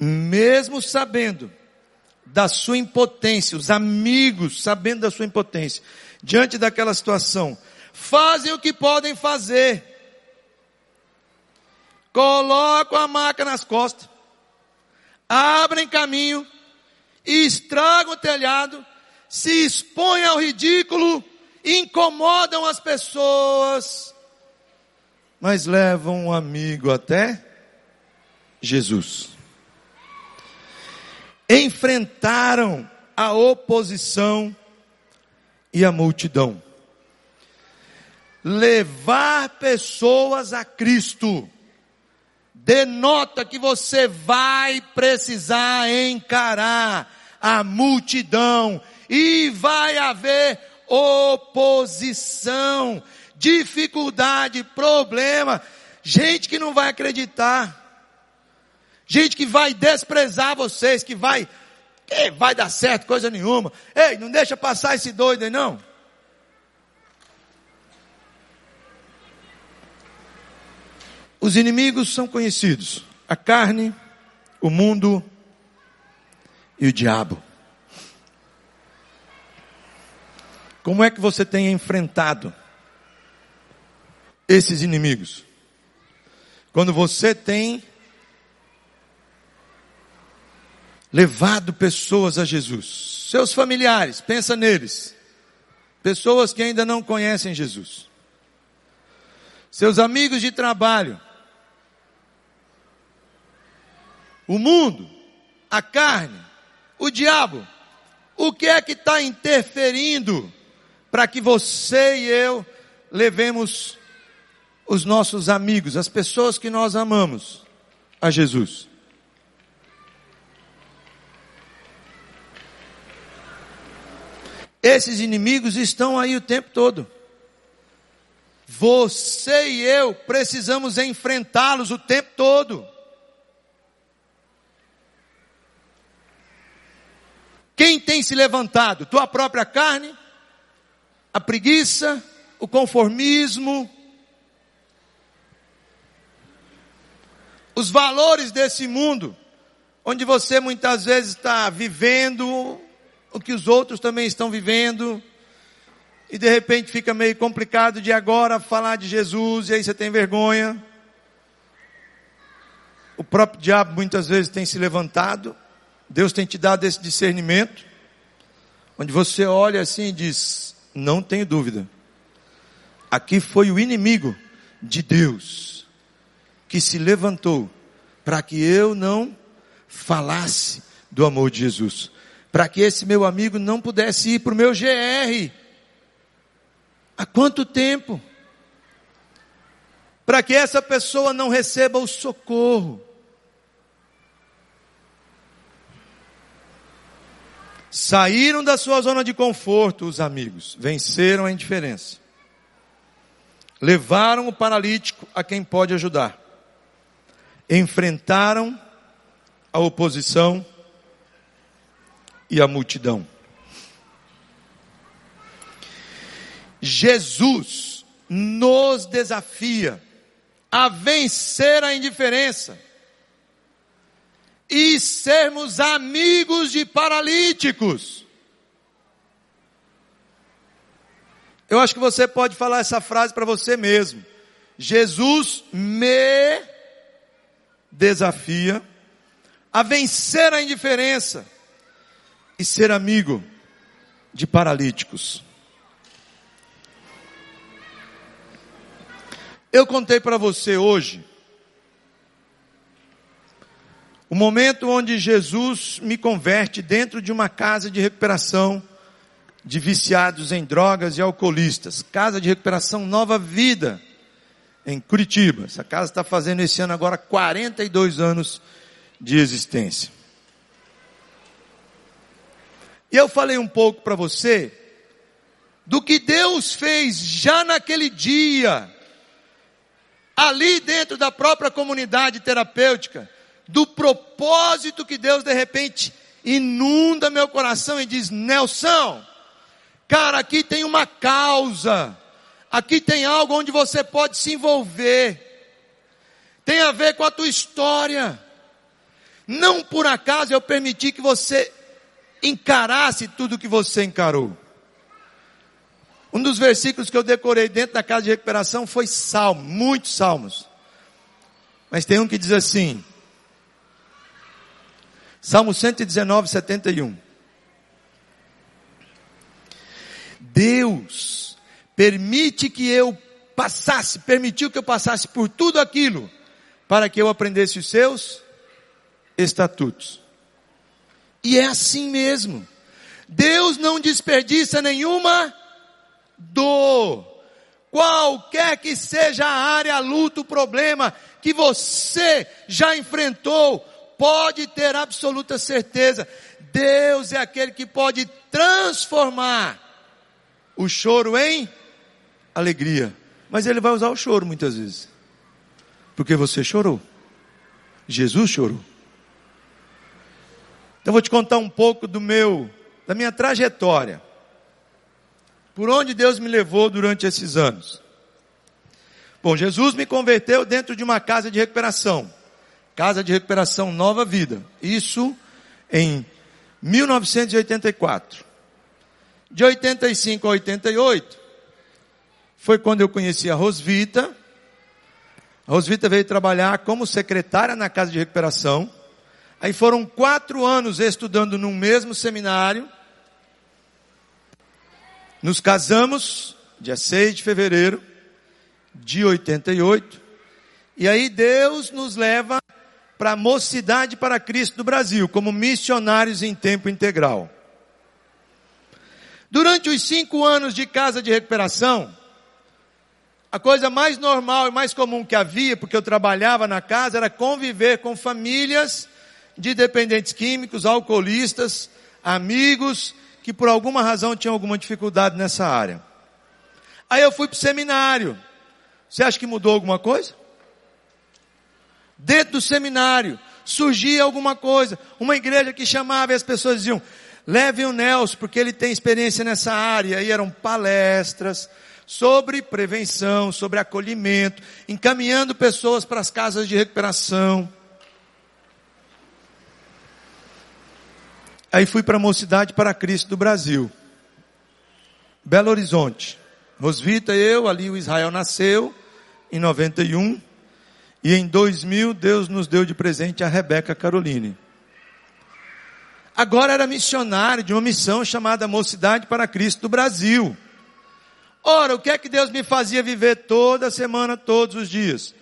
mesmo sabendo da sua impotência, os amigos sabendo da sua impotência, diante daquela situação, fazem o que podem fazer. Colocam a maca nas costas, abrem caminho, estragam o telhado, se expõem ao ridículo, incomodam as pessoas, mas levam um amigo até Jesus. Enfrentaram a oposição e a multidão. Levar pessoas a Cristo denota que você vai precisar encarar a multidão e vai haver oposição, dificuldade, problema, gente que não vai acreditar gente que vai desprezar vocês, que vai, que vai dar certo, coisa nenhuma. Ei, não deixa passar esse doido aí não. Os inimigos são conhecidos: a carne, o mundo e o diabo. Como é que você tem enfrentado esses inimigos? Quando você tem levado pessoas a Jesus. Seus familiares, pensa neles. Pessoas que ainda não conhecem Jesus. Seus amigos de trabalho. O mundo, a carne, o diabo. O que é que está interferindo para que você e eu levemos os nossos amigos, as pessoas que nós amamos, a Jesus? Esses inimigos estão aí o tempo todo. Você e eu precisamos enfrentá-los o tempo todo. Quem tem se levantado? Tua própria carne? A preguiça? O conformismo? Os valores desse mundo, onde você muitas vezes está vivendo o que os outros também estão vivendo, e de repente fica meio complicado de agora falar de Jesus, e aí você tem vergonha. O próprio diabo muitas vezes tem se levantado, Deus tem te dado esse discernimento, onde você olha assim e diz: Não tenho dúvida, aqui foi o inimigo de Deus que se levantou para que eu não falasse do amor de Jesus para que esse meu amigo não pudesse ir para o meu GR. Há quanto tempo? Para que essa pessoa não receba o socorro. Saíram da sua zona de conforto os amigos, venceram a indiferença. Levaram o paralítico a quem pode ajudar. Enfrentaram a oposição e a multidão. Jesus nos desafia a vencer a indiferença e sermos amigos de paralíticos. Eu acho que você pode falar essa frase para você mesmo. Jesus me desafia a vencer a indiferença e ser amigo de paralíticos. Eu contei para você hoje o momento onde Jesus me converte dentro de uma casa de recuperação de viciados em drogas e alcoolistas. Casa de recuperação Nova Vida, em Curitiba. Essa casa está fazendo esse ano agora 42 anos de existência. E eu falei um pouco para você do que Deus fez já naquele dia, ali dentro da própria comunidade terapêutica, do propósito que Deus de repente inunda meu coração e diz: Nelson, cara, aqui tem uma causa, aqui tem algo onde você pode se envolver, tem a ver com a tua história. Não por acaso eu permiti que você encarasse tudo que você encarou. Um dos versículos que eu decorei dentro da casa de recuperação foi salmo, muitos salmos. Mas tem um que diz assim, Salmo 119, 71. Deus permite que eu passasse, permitiu que eu passasse por tudo aquilo, para que eu aprendesse os seus estatutos. E é assim mesmo. Deus não desperdiça nenhuma dor. Qualquer que seja a área, a luta, o problema que você já enfrentou, pode ter absoluta certeza. Deus é aquele que pode transformar o choro em alegria. Mas ele vai usar o choro muitas vezes. Porque você chorou. Jesus chorou. Então vou te contar um pouco do meu, da minha trajetória. Por onde Deus me levou durante esses anos. Bom, Jesus me converteu dentro de uma casa de recuperação. Casa de recuperação Nova Vida. Isso em 1984. De 85 a 88 foi quando eu conheci a Rosvita. A Rosvita veio trabalhar como secretária na casa de recuperação. Aí foram quatro anos estudando no mesmo seminário. Nos casamos, dia 6 de fevereiro de 88, e aí Deus nos leva para a Mocidade para Cristo do Brasil, como missionários em tempo integral. Durante os cinco anos de casa de recuperação, a coisa mais normal e mais comum que havia, porque eu trabalhava na casa, era conviver com famílias de dependentes químicos, alcoolistas, amigos que por alguma razão tinham alguma dificuldade nessa área. Aí eu fui para o seminário. Você acha que mudou alguma coisa? Dentro do seminário surgia alguma coisa. Uma igreja que chamava e as pessoas diziam, levem o Nelson, porque ele tem experiência nessa área. E eram palestras sobre prevenção, sobre acolhimento, encaminhando pessoas para as casas de recuperação. Aí fui para a Mocidade para Cristo do Brasil. Belo Horizonte. Rosvita, eu, ali o Israel nasceu, em 91. E em 2000, Deus nos deu de presente a Rebeca Caroline. Agora era missionário de uma missão chamada Mocidade para Cristo do Brasil. Ora, o que é que Deus me fazia viver toda semana, todos os dias?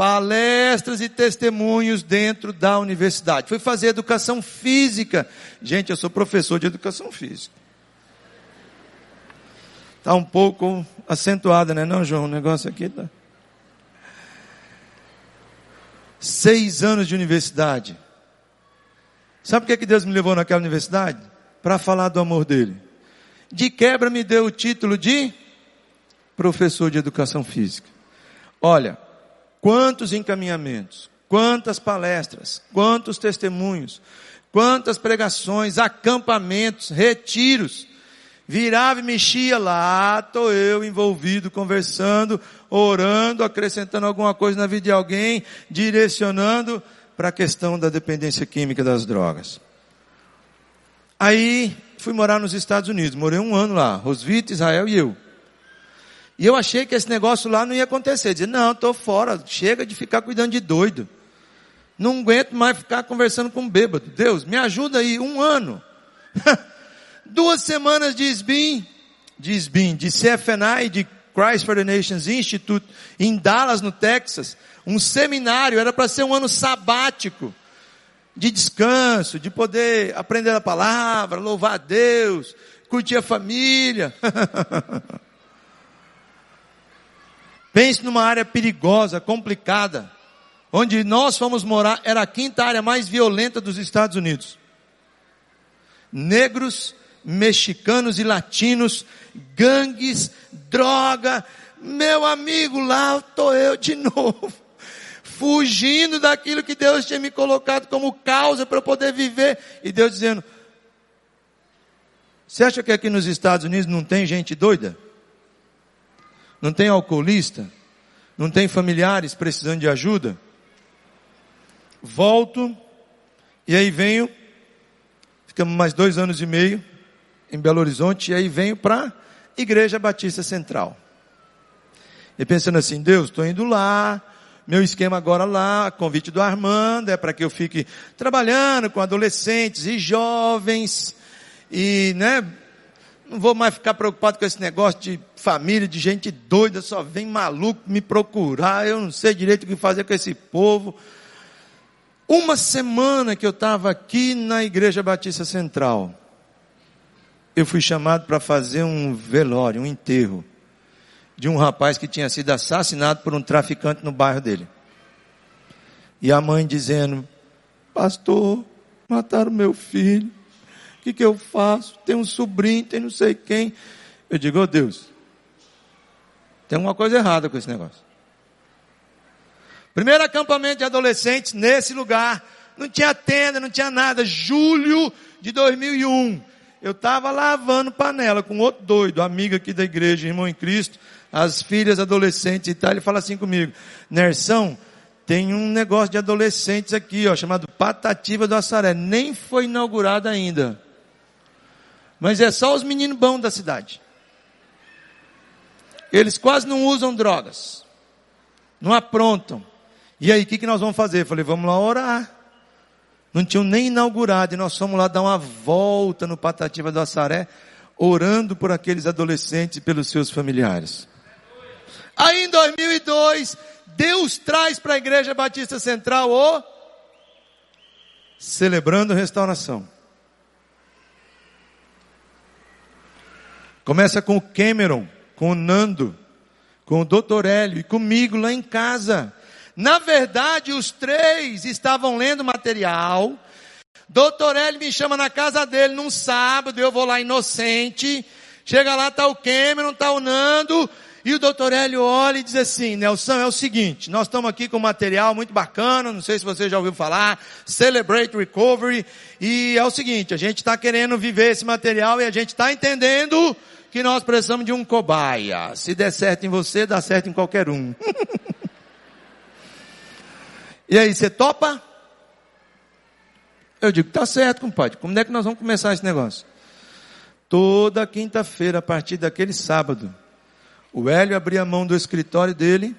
Palestras e testemunhos dentro da universidade. Fui fazer educação física. Gente, eu sou professor de educação física. Está um pouco acentuada, né, não, João? O negócio aqui tá. Seis anos de universidade. Sabe por que, que Deus me levou naquela universidade? Para falar do amor dele. De quebra me deu o título de professor de educação física. Olha, Quantos encaminhamentos, quantas palestras, quantos testemunhos, quantas pregações, acampamentos, retiros. Virava e mexia lá, estou eu envolvido, conversando, orando, acrescentando alguma coisa na vida de alguém, direcionando para a questão da dependência química das drogas. Aí fui morar nos Estados Unidos, morei um ano lá, Rosvita, Israel e eu. E eu achei que esse negócio lá não ia acontecer. Dizia, não, estou fora, chega de ficar cuidando de doido. Não aguento mais ficar conversando com bêbado. Deus, me ajuda aí, um ano. *laughs* Duas semanas de SBIM, de SBIM, de CFNI, de Christ for the Nations Institute, em Dallas, no Texas. Um seminário, era para ser um ano sabático. De descanso, de poder aprender a palavra, louvar a Deus, curtir a família. *laughs* Pense numa área perigosa, complicada. Onde nós fomos morar, era a quinta área mais violenta dos Estados Unidos. Negros, mexicanos e latinos, gangues, droga. Meu amigo, lá estou eu de *laughs* novo. Fugindo daquilo que Deus tinha me colocado como causa para eu poder viver. E Deus dizendo, você acha que aqui nos Estados Unidos não tem gente doida? Não tem alcoolista? Não tem familiares precisando de ajuda? Volto, e aí venho, ficamos mais dois anos e meio em Belo Horizonte, e aí venho para Igreja Batista Central. E pensando assim, Deus, estou indo lá, meu esquema agora lá, convite do Armando, é para que eu fique trabalhando com adolescentes e jovens, e, né, não vou mais ficar preocupado com esse negócio de família, de gente doida, só vem maluco me procurar, eu não sei direito o que fazer com esse povo. Uma semana que eu estava aqui na Igreja Batista Central, eu fui chamado para fazer um velório, um enterro, de um rapaz que tinha sido assassinado por um traficante no bairro dele. E a mãe dizendo, pastor, mataram meu filho. O que, que eu faço? Tem um sobrinho, tem não sei quem. Eu digo, oh Deus, tem alguma coisa errada com esse negócio. Primeiro acampamento de adolescentes nesse lugar. Não tinha tenda, não tinha nada. Julho de 2001. Eu estava lavando panela com outro doido, amigo aqui da igreja, irmão em Cristo, as filhas adolescentes e tal. Ele fala assim comigo: Nersão, tem um negócio de adolescentes aqui, ó, chamado Patativa do Assaré. Nem foi inaugurado ainda. Mas é só os meninos bons da cidade. Eles quase não usam drogas. Não aprontam. E aí, o que, que nós vamos fazer? Eu falei, vamos lá orar. Não tinham nem inaugurado. E nós fomos lá dar uma volta no Patativa do Assaré. orando por aqueles adolescentes e pelos seus familiares. Aí em 2002, Deus traz para a Igreja Batista Central o Celebrando Restauração. Começa com o Cameron, com o Nando, com o Dr. Hélio e comigo lá em casa. Na verdade, os três estavam lendo material. Doutor Hélio me chama na casa dele num sábado, eu vou lá inocente. Chega lá, tá o Cameron, tá o Nando. E o doutor Hélio olha e diz assim, Nelson, é o seguinte, nós estamos aqui com material muito bacana, não sei se você já ouviu falar, Celebrate Recovery, e é o seguinte, a gente está querendo viver esse material e a gente está entendendo que nós precisamos de um cobaia. Se der certo em você, dá certo em qualquer um. *laughs* E aí, você topa? Eu digo, tá certo, compadre. Como é que nós vamos começar esse negócio? Toda quinta-feira, a partir daquele sábado, o Hélio abria a mão do escritório dele,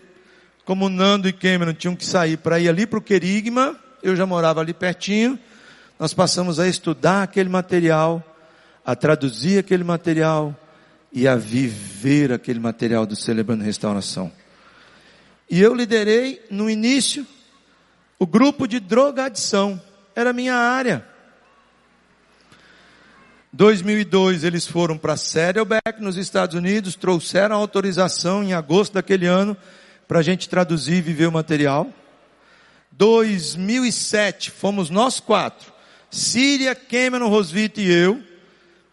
como Nando e Cameron tinham que sair para ir ali para o Querigma, eu já morava ali pertinho, nós passamos a estudar aquele material, a traduzir aquele material e a viver aquele material do Celebrando Restauração. E eu liderei no início o grupo de drogadição era minha área. 2002 eles foram para Saddleback nos Estados Unidos, trouxeram autorização em agosto daquele ano para a gente traduzir e viver o material. 2007 fomos nós quatro, Síria, Cameron, Rosvito e eu.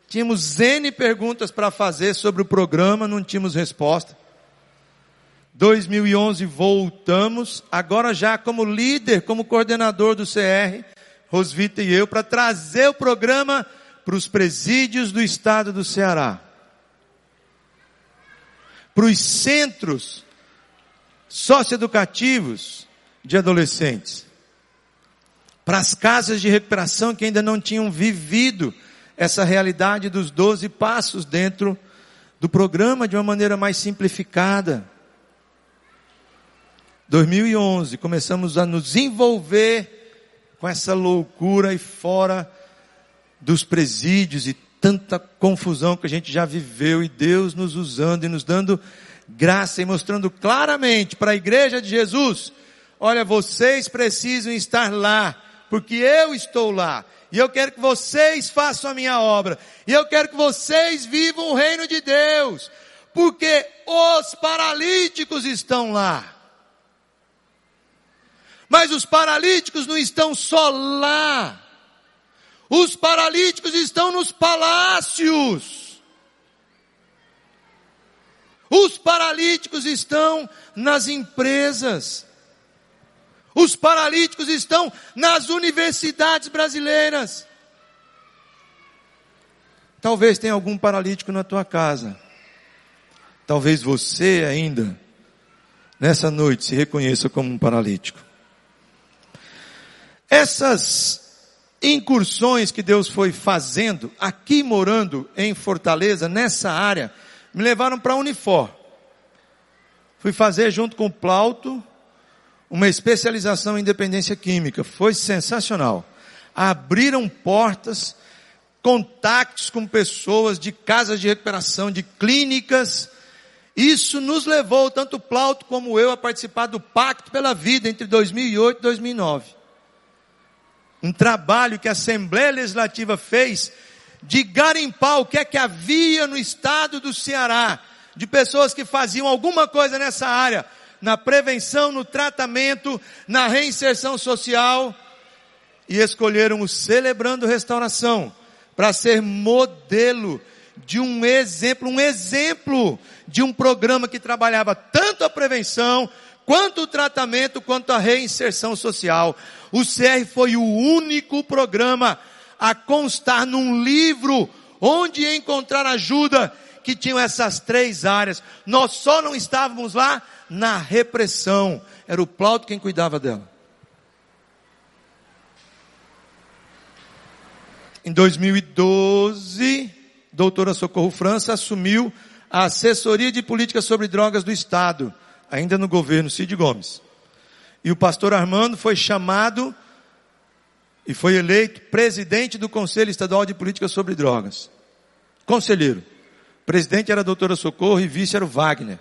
Tínhamos N perguntas para fazer sobre o programa, não tínhamos resposta. 2011 voltamos, agora já como líder, como coordenador do CR, Rosvita e eu, para trazer o programa para os presídios do estado do Ceará. Para os centros socioeducativos de adolescentes. Para as casas de recuperação que ainda não tinham vivido essa realidade dos 12 passos dentro do programa de uma maneira mais simplificada. 2011, começamos a nos envolver com essa loucura e fora dos presídios e tanta confusão que a gente já viveu e Deus nos usando e nos dando graça e mostrando claramente para a igreja de Jesus, olha, vocês precisam estar lá, porque eu estou lá. E eu quero que vocês façam a minha obra. E eu quero que vocês vivam o reino de Deus. Porque os paralíticos estão lá. Mas os paralíticos não estão só lá. Os paralíticos estão nos palácios. Os paralíticos estão nas empresas. Os paralíticos estão nas universidades brasileiras. Talvez tenha algum paralítico na tua casa. Talvez você ainda, nessa noite, se reconheça como um paralítico. Essas incursões que Deus foi fazendo, aqui morando em Fortaleza, nessa área, me levaram para Unifor. Fui fazer junto com o Plauto uma especialização em dependência química. Foi sensacional. Abriram portas, contatos com pessoas de casas de recuperação, de clínicas. Isso nos levou, tanto Plauto como eu, a participar do Pacto pela Vida entre 2008 e 2009 um trabalho que a Assembleia Legislativa fez de garimpar o que é que havia no estado do Ceará, de pessoas que faziam alguma coisa nessa área, na prevenção, no tratamento, na reinserção social, e escolheram o Celebrando Restauração para ser modelo de um exemplo, um exemplo de um programa que trabalhava tanto a prevenção, quanto o tratamento, quanto a reinserção social. O CR foi o único programa a constar num livro onde encontrar ajuda que tinham essas três áreas. Nós só não estávamos lá na repressão. Era o Plauto quem cuidava dela. Em 2012, doutora Socorro França assumiu a assessoria de política sobre drogas do Estado ainda no governo Cid Gomes. E o pastor Armando foi chamado e foi eleito presidente do Conselho Estadual de Política sobre Drogas. conselheiro. presidente era a doutora Socorro e vice era o Wagner.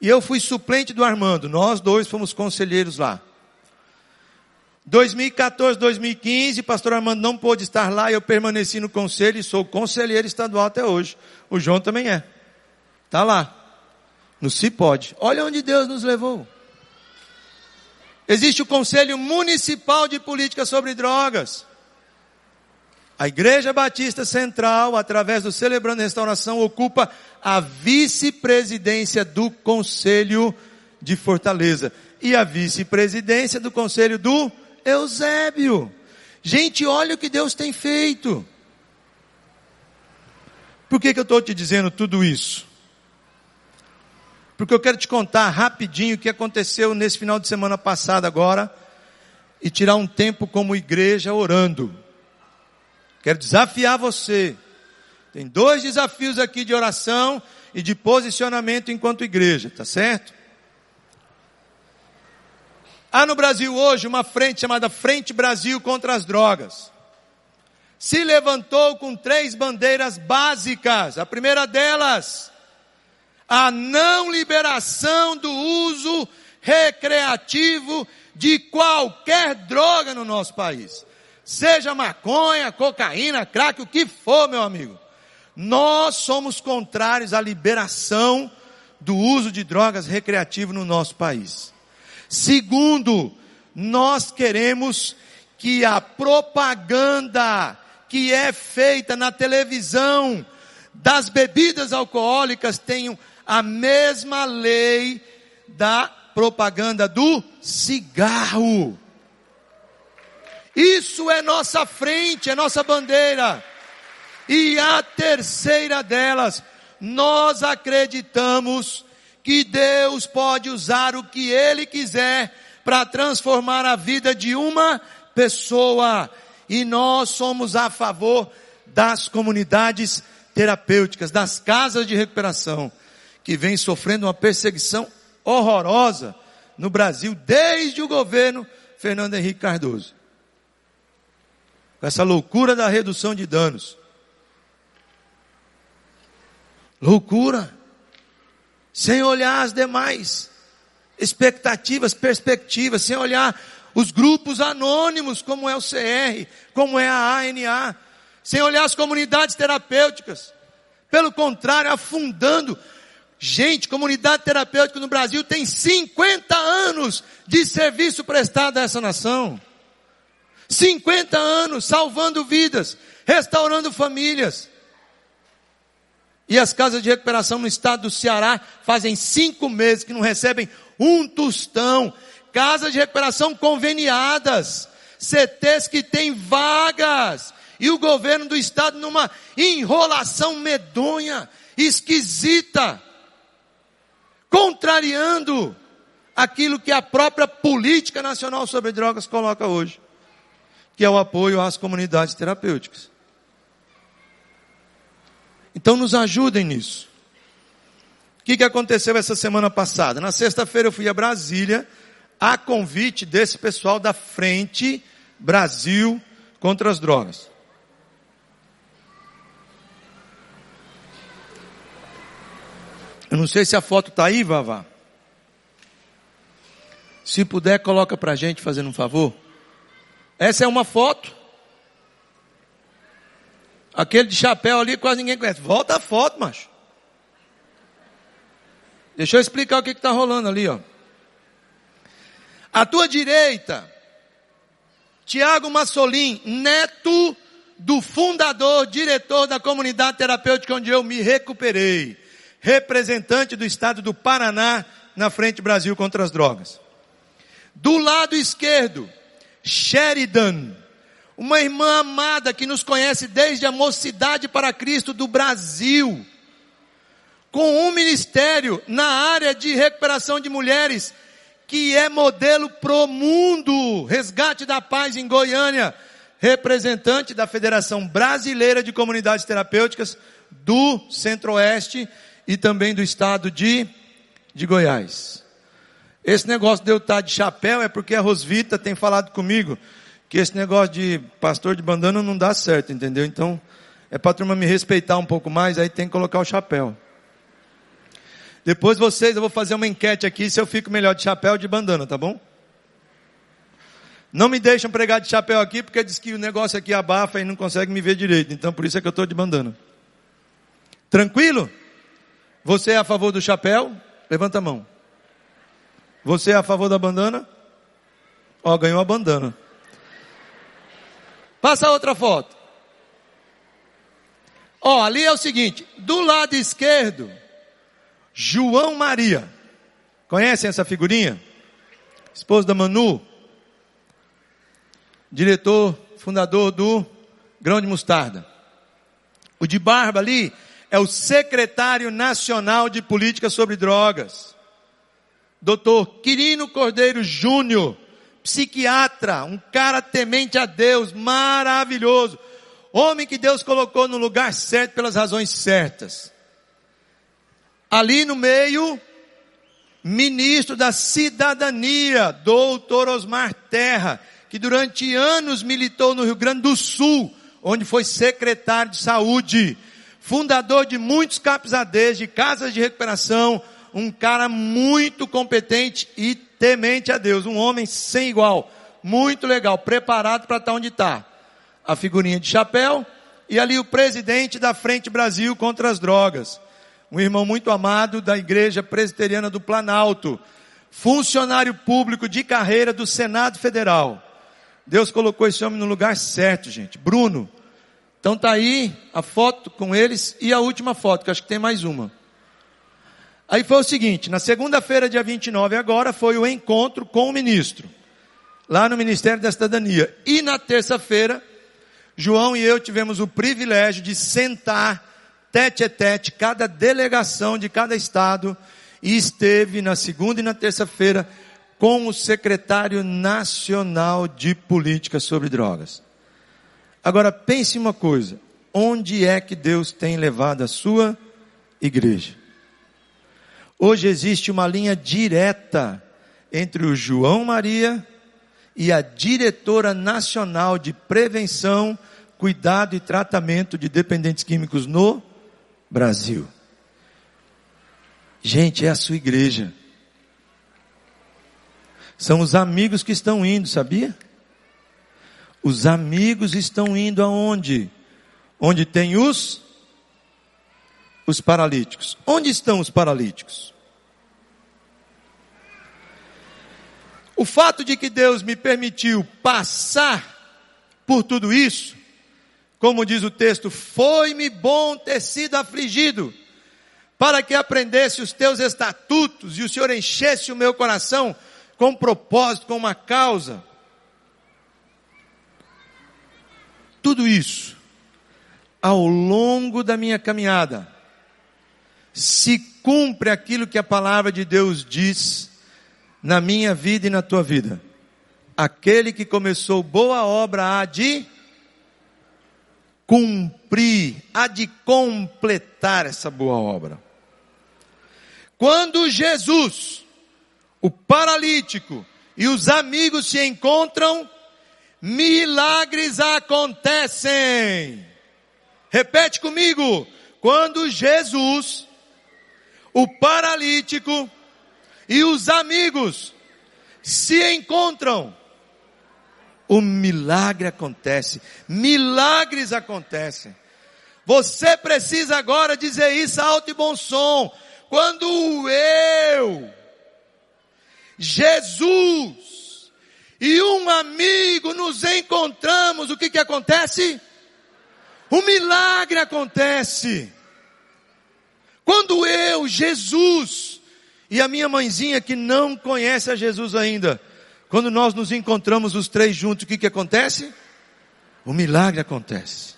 E eu fui suplente do Armando. Nós dois fomos conselheiros lá. 2014, 2015, pastor Armando não pôde estar lá, eu permaneci no conselho e sou conselheiro estadual até hoje. O João também é. Está lá. No Se Pode. Olha onde Deus nos levou. Existe o Conselho Municipal de Política sobre Drogas. A Igreja Batista Central, através do Celebrando Restauração, ocupa a vice-presidência do Conselho de Fortaleza e a vice-presidência do Conselho do Eusébio. Gente, olha o que Deus tem feito. Por que, que eu estou te dizendo tudo isso? Porque eu quero te contar rapidinho o que aconteceu nesse final de semana passado agora e tirar um tempo como igreja orando. Quero desafiar você. Tem dois desafios aqui de oração e de posicionamento enquanto igreja, tá certo? Há no Brasil hoje uma frente chamada Frente Brasil contra as Drogas. Se levantou com três bandeiras básicas. A primeira delas, a não liberação do uso recreativo de qualquer droga no nosso país. Seja maconha, cocaína, crack, o que for, meu amigo. Nós somos contrários à liberação do uso de drogas recreativo no nosso país. Segundo, nós queremos que a propaganda que é feita na televisão das bebidas alcoólicas tenham a mesma lei da propaganda do cigarro. Isso é nossa frente, é nossa bandeira. E a terceira delas, nós acreditamos que Deus pode usar o que Ele quiser para transformar a vida de uma pessoa. E nós somos a favor das comunidades terapêuticas, das casas de recuperação, que vem sofrendo uma perseguição horrorosa no Brasil desde o governo Fernando Henrique Cardoso. Com essa loucura da redução de danos. Loucura. Sem olhar as demais expectativas, perspectivas, sem olhar os grupos anônimos, como é o CR, como é a ANA, sem olhar as comunidades terapêuticas. Pelo contrário, afundando. Gente, comunidade terapêutica no Brasil tem 50 anos de serviço prestado a essa nação. 50 anos salvando vidas, restaurando famílias. E as casas de recuperação no estado do Ceará fazem cinco meses que não recebem um tostão. Casas de recuperação conveniadas. CTs que têm vagas. E o governo do estado numa enrolação medonha, esquisita. Contrariando aquilo que a própria política nacional sobre drogas coloca hoje. Que é o apoio às comunidades terapêuticas. Então nos ajudem nisso. O que, que aconteceu essa semana passada? Na sexta-feira eu fui a Brasília, a convite desse pessoal da Frente Brasil contra as Drogas. Eu não sei se a foto está aí, Vavá. Se puder, coloca para a gente, fazendo um favor. Essa é uma foto Aquele de chapéu ali quase ninguém conhece. Volta a foto, macho. Deixa eu explicar o que está rolando ali, ó. À tua direita, Tiago Massolim, neto do fundador, diretor da comunidade terapêutica onde eu me recuperei, representante do estado do Paraná na frente Brasil contra as drogas. Do lado esquerdo, Sheridan, uma irmã amada que nos conhece desde a mocidade para Cristo do Brasil, com um ministério na área de recuperação de mulheres, que é modelo pro mundo, resgate da paz em Goiânia, representante da Federação Brasileira de Comunidades Terapêuticas do Centro-Oeste e também do estado de, de Goiás. Esse negócio de eu estar de chapéu é porque a Rosvita tem falado comigo que esse negócio de pastor de bandana não dá certo, entendeu? Então, É para a turma me respeitar um pouco mais, aí tem que colocar o chapéu. Depois vocês, eu vou fazer uma enquete aqui se eu fico melhor de chapéu ou de bandana, tá bom? Não me deixam pregar de chapéu aqui porque diz que o negócio aqui abafa e não consegue me ver direito. Então por isso é que eu estou de bandana. Tranquilo? Você é a favor do chapéu? Levanta a mão. Você é a favor da bandana? Ó, ganhou a bandana. Passa outra foto. Ó, ali é o seguinte, do lado esquerdo, João Maria. Conhecem essa figurinha? Esposo da Manu. Diretor, fundador do Grão de Mostarda. O de barba ali é o secretário nacional de política sobre drogas. Doutor Quirino Cordeiro Júnior, psiquiatra, um cara temente a Deus, maravilhoso. Homem que Deus colocou no lugar certo pelas razões certas. Ali no meio, ministro da cidadania, doutor Osmar Terra, que durante anos militou no Rio Grande do Sul, onde foi secretário de saúde, fundador de muitos CAPS de casas de recuperação, um cara muito competente e temente a Deus, um homem sem igual, muito legal, preparado para estar onde está. A figurinha de chapéu e ali o presidente da Frente Brasil contra as drogas. Um irmão muito amado da Igreja Presbiteriana do Planalto, funcionário público de carreira do Senado Federal. Deus colocou esse homem no lugar certo, gente. Bruno. Então tá aí a foto com eles e a última foto, que acho que tem mais uma. Aí foi o seguinte, na segunda-feira, dia 29 agora, foi o encontro com o ministro, lá no Ministério da Cidadania. E na terça-feira, João e eu tivemos o privilégio de sentar tete a tete, cada delegação de cada estado, e esteve na segunda e na terça-feira com o secretário nacional de política sobre drogas. Agora pense uma coisa, onde é que Deus tem levado a sua igreja? Hoje existe uma linha direta entre o João Maria e a diretora nacional de prevenção, cuidado e tratamento de dependentes químicos no Brasil. Gente, é a sua igreja. São os amigos que estão indo, sabia? Os amigos estão indo aonde? Onde tem os os paralíticos. Onde estão os paralíticos? O fato de que Deus me permitiu passar por tudo isso, como diz o texto, foi-me bom ter sido afligido, para que aprendesse os teus estatutos e o Senhor enchesse o meu coração com um propósito, com uma causa. Tudo isso, ao longo da minha caminhada, se cumpre aquilo que a palavra de Deus diz na minha vida e na tua vida. Aquele que começou boa obra há de cumprir, há de completar essa boa obra. Quando Jesus, o paralítico e os amigos se encontram, milagres acontecem. Repete comigo. Quando Jesus o paralítico e os amigos se encontram, o milagre acontece, milagres acontecem. Você precisa agora dizer isso alto e bom som. Quando eu, Jesus e um amigo nos encontramos, o que que acontece? O milagre acontece. Quando eu, Jesus, e a minha mãezinha que não conhece a Jesus ainda, quando nós nos encontramos os três juntos, o que que acontece? O milagre acontece.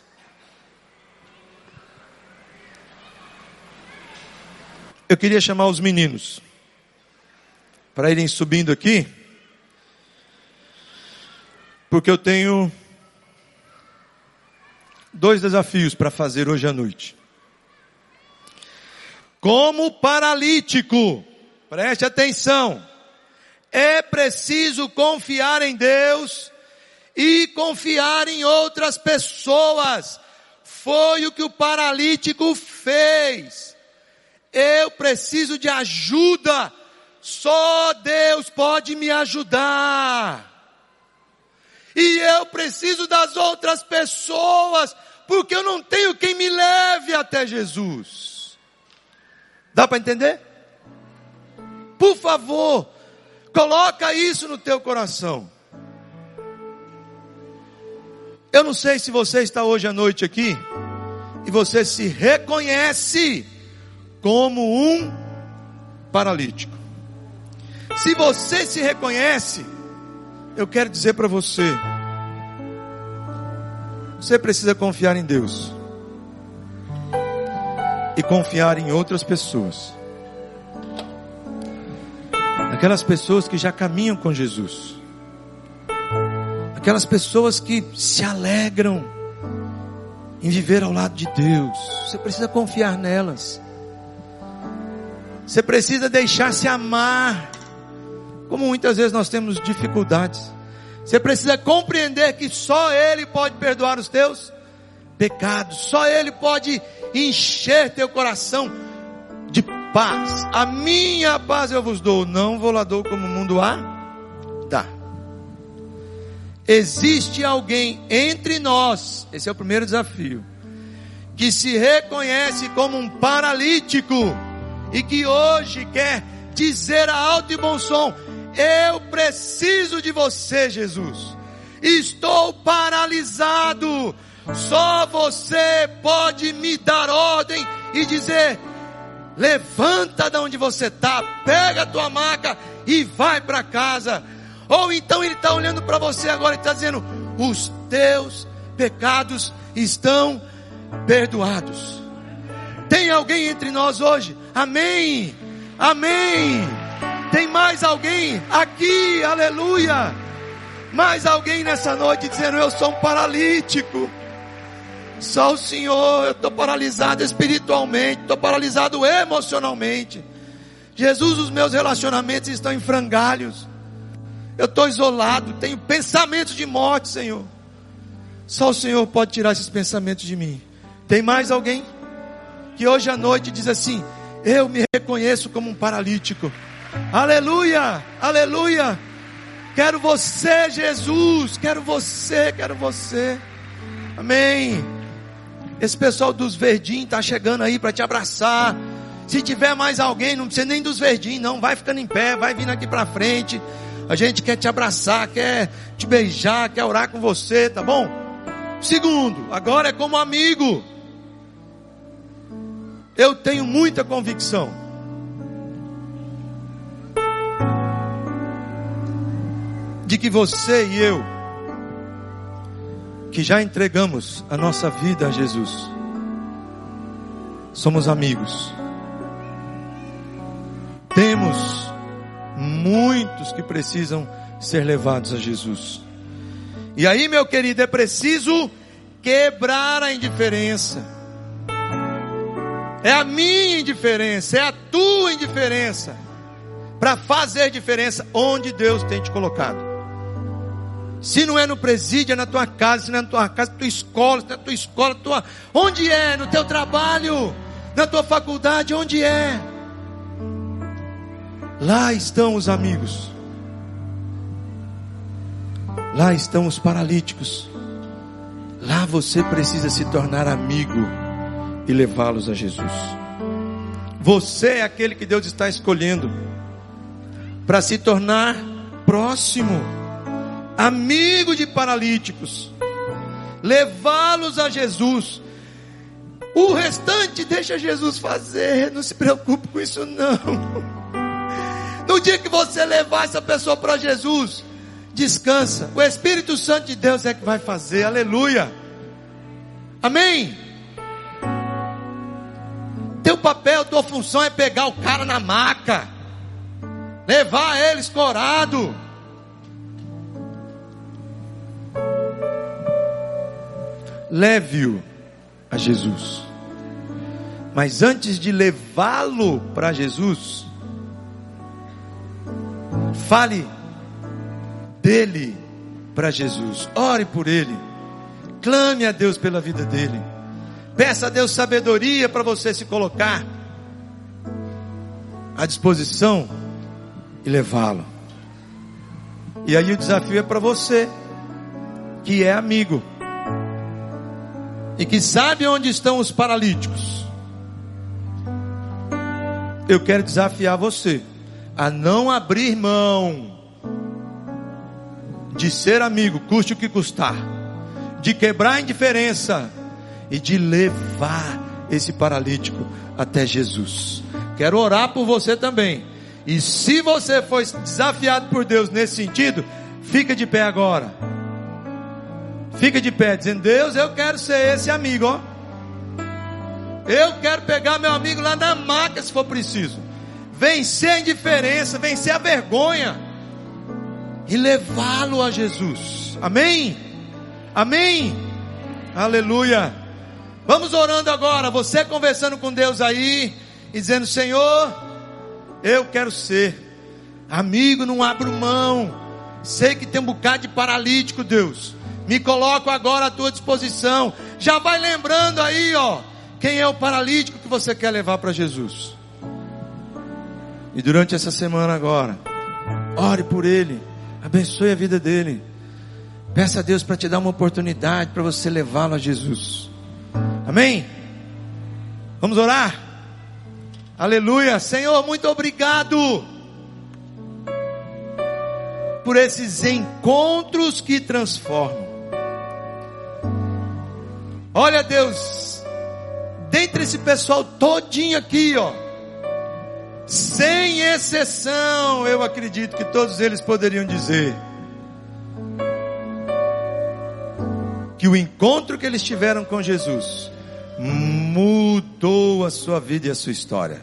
Eu queria chamar os meninos para irem subindo aqui, porque eu tenho dois desafios para fazer hoje à noite como paralítico. Preste atenção. É preciso confiar em Deus e confiar em outras pessoas. Foi o que o paralítico fez. Eu preciso de ajuda. Só Deus pode me ajudar. E eu preciso das outras pessoas, porque eu não tenho quem me leve até Jesus. Dá para entender? Por favor, coloca isso no teu coração. Eu não sei se você está hoje à noite aqui e você se reconhece como um paralítico. Se você se reconhece, eu quero dizer para você, você precisa confiar em Deus e confiar em outras pessoas. Aquelas pessoas que já caminham com Jesus. Aquelas pessoas que se alegram em viver ao lado de Deus. Você precisa confiar nelas. Você precisa deixar se amar. Como muitas vezes nós temos dificuldades. Você precisa compreender que só Ele pode perdoar os teus pecados. Só Ele pode encher teu coração de paz. A minha paz eu vos dou, não vou lá dou como o mundo a dá. Existe alguém entre nós, esse é o primeiro desafio, que se reconhece como um paralítico e que hoje quer dizer a alto e bom som: Eu preciso de você, Jesus. Estou paralisado. Só você pode me dar ordem e dizer: Levanta de onde você está, pega a tua maca e vai para casa. Ou então ele está olhando para você agora e está dizendo: Os teus pecados estão perdoados. Tem alguém entre nós hoje? Amém. Amém. Tem mais alguém aqui? Aleluia. Mais alguém nessa noite dizendo: Eu sou um paralítico. Só o Senhor, eu estou paralisado espiritualmente, estou paralisado emocionalmente. Jesus, os meus relacionamentos estão em frangalhos. Eu estou isolado, tenho pensamentos de morte, Senhor. Só o Senhor pode tirar esses pensamentos de mim. Tem mais alguém? que hoje à noite diz assim: Eu me reconheço como um paralítico. Aleluia, aleluia. Quero você, Jesus. Quero você, quero você. Amém. Esse pessoal dos verdinhos está chegando aí para te abraçar. Se tiver mais alguém, não precisa nem dos verdinhos, não. Vai ficando em pé, vai vindo aqui para frente. A gente quer te abraçar, quer te beijar, quer orar com você, tá bom? Segundo, agora é como amigo eu tenho muita convicção. De que você e eu, que já entregamos a nossa vida a Jesus, somos amigos. Temos muitos que precisam ser levados a Jesus. E aí, meu querido, é preciso quebrar a indiferença. É a minha indiferença, é a tua indiferença para fazer diferença onde Deus tem te colocado. Se não é no presídio, é na tua casa, se não é na tua casa, na tua escola, é na tua escola, tua... onde é? No teu trabalho, na tua faculdade, onde é? Lá estão os amigos. Lá estão os paralíticos. Lá você precisa se tornar amigo e levá-los a Jesus. Você é aquele que Deus está escolhendo para se tornar próximo, amigo de paralíticos, levá-los a Jesus. O restante deixa Jesus fazer, não se preocupe com isso não. No dia que você levar essa pessoa para Jesus, descansa. O Espírito Santo de Deus é que vai fazer. Aleluia. Amém. Teu papel, tua função é pegar o cara na maca, levar ele escorado. Leve-o a Jesus. Mas antes de levá-lo para Jesus, fale dele para Jesus. Ore por ele. Clame a Deus pela vida dele. Peça a Deus sabedoria para você se colocar à disposição e levá-lo. E aí o desafio é para você, que é amigo e que sabe onde estão os paralíticos. Eu quero desafiar você a não abrir mão de ser amigo, custe o que custar, de quebrar a indiferença e de levar esse paralítico até Jesus. Quero orar por você também. E se você foi desafiado por Deus nesse sentido, fica de pé agora. Fica de pé, dizendo: Deus, eu quero ser esse amigo, ó. Eu quero pegar meu amigo lá na maca se for preciso. Vencer a indiferença, vencer a vergonha e levá-lo a Jesus. Amém? Amém? Aleluia. Vamos orando agora, você conversando com Deus aí e dizendo: Senhor, eu quero ser amigo, não abro mão. Sei que tem um bocado de paralítico, Deus. Me coloco agora à tua disposição. Já vai lembrando aí, ó, quem é o paralítico que você quer levar para Jesus. E durante essa semana agora, ore por ele, abençoe a vida dele. Peça a Deus para te dar uma oportunidade para você levá-lo a Jesus. Amém? Vamos orar? Aleluia. Senhor, muito obrigado por esses encontros que transformam. Olha Deus, dentre esse pessoal todinho aqui, ó, sem exceção, eu acredito que todos eles poderiam dizer que o encontro que eles tiveram com Jesus mudou a sua vida e a sua história.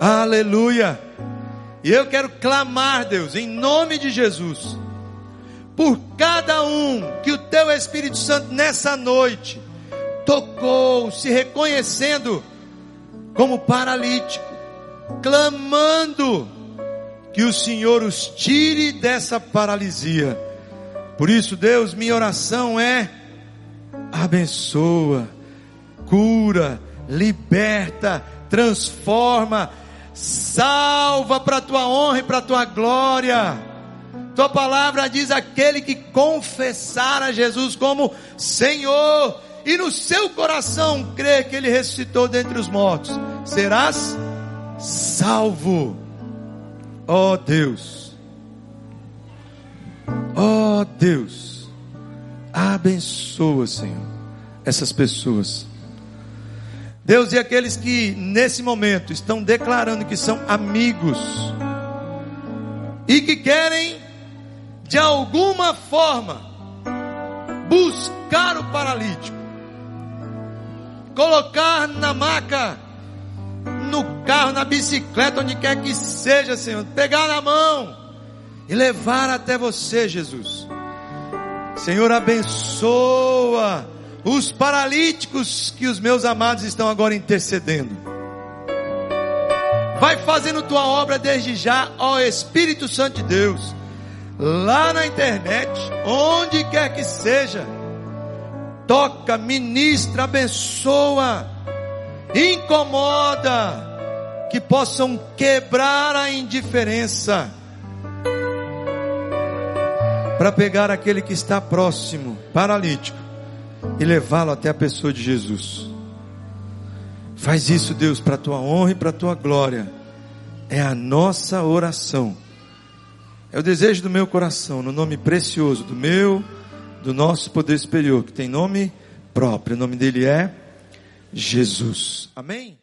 Aleluia! E eu quero clamar, Deus, em nome de Jesus, por cada um que o teu Espírito Santo nessa noite tocou, se reconhecendo como paralítico, clamando que o Senhor os tire dessa paralisia. Por isso, Deus, minha oração é: abençoa, cura, liberta, transforma, salva para a tua honra e para a tua glória. Tua palavra diz: aquele que confessar a Jesus como Senhor e no seu coração crer que Ele ressuscitou dentre os mortos, serás salvo. Ó oh Deus, ó oh Deus, abençoa, Senhor, essas pessoas. Deus e aqueles que nesse momento estão declarando que são amigos e que querem de alguma forma buscar o paralítico colocar na maca, no carro, na bicicleta, onde quer que seja, Senhor, pegar na mão e levar até você, Jesus. Senhor, abençoa os paralíticos que os meus amados estão agora intercedendo. Vai fazendo tua obra desde já, ó Espírito Santo de Deus, lá na internet, onde quer que seja toca, ministra, abençoa, incomoda, que possam quebrar a indiferença, para pegar aquele que está próximo, paralítico, e levá-lo até a pessoa de Jesus. Faz isso, Deus, para a tua honra e para a tua glória. É a nossa oração. É o desejo do meu coração, no nome precioso do meu do nosso poder superior, que tem nome próprio. O nome dele é Jesus. Amém?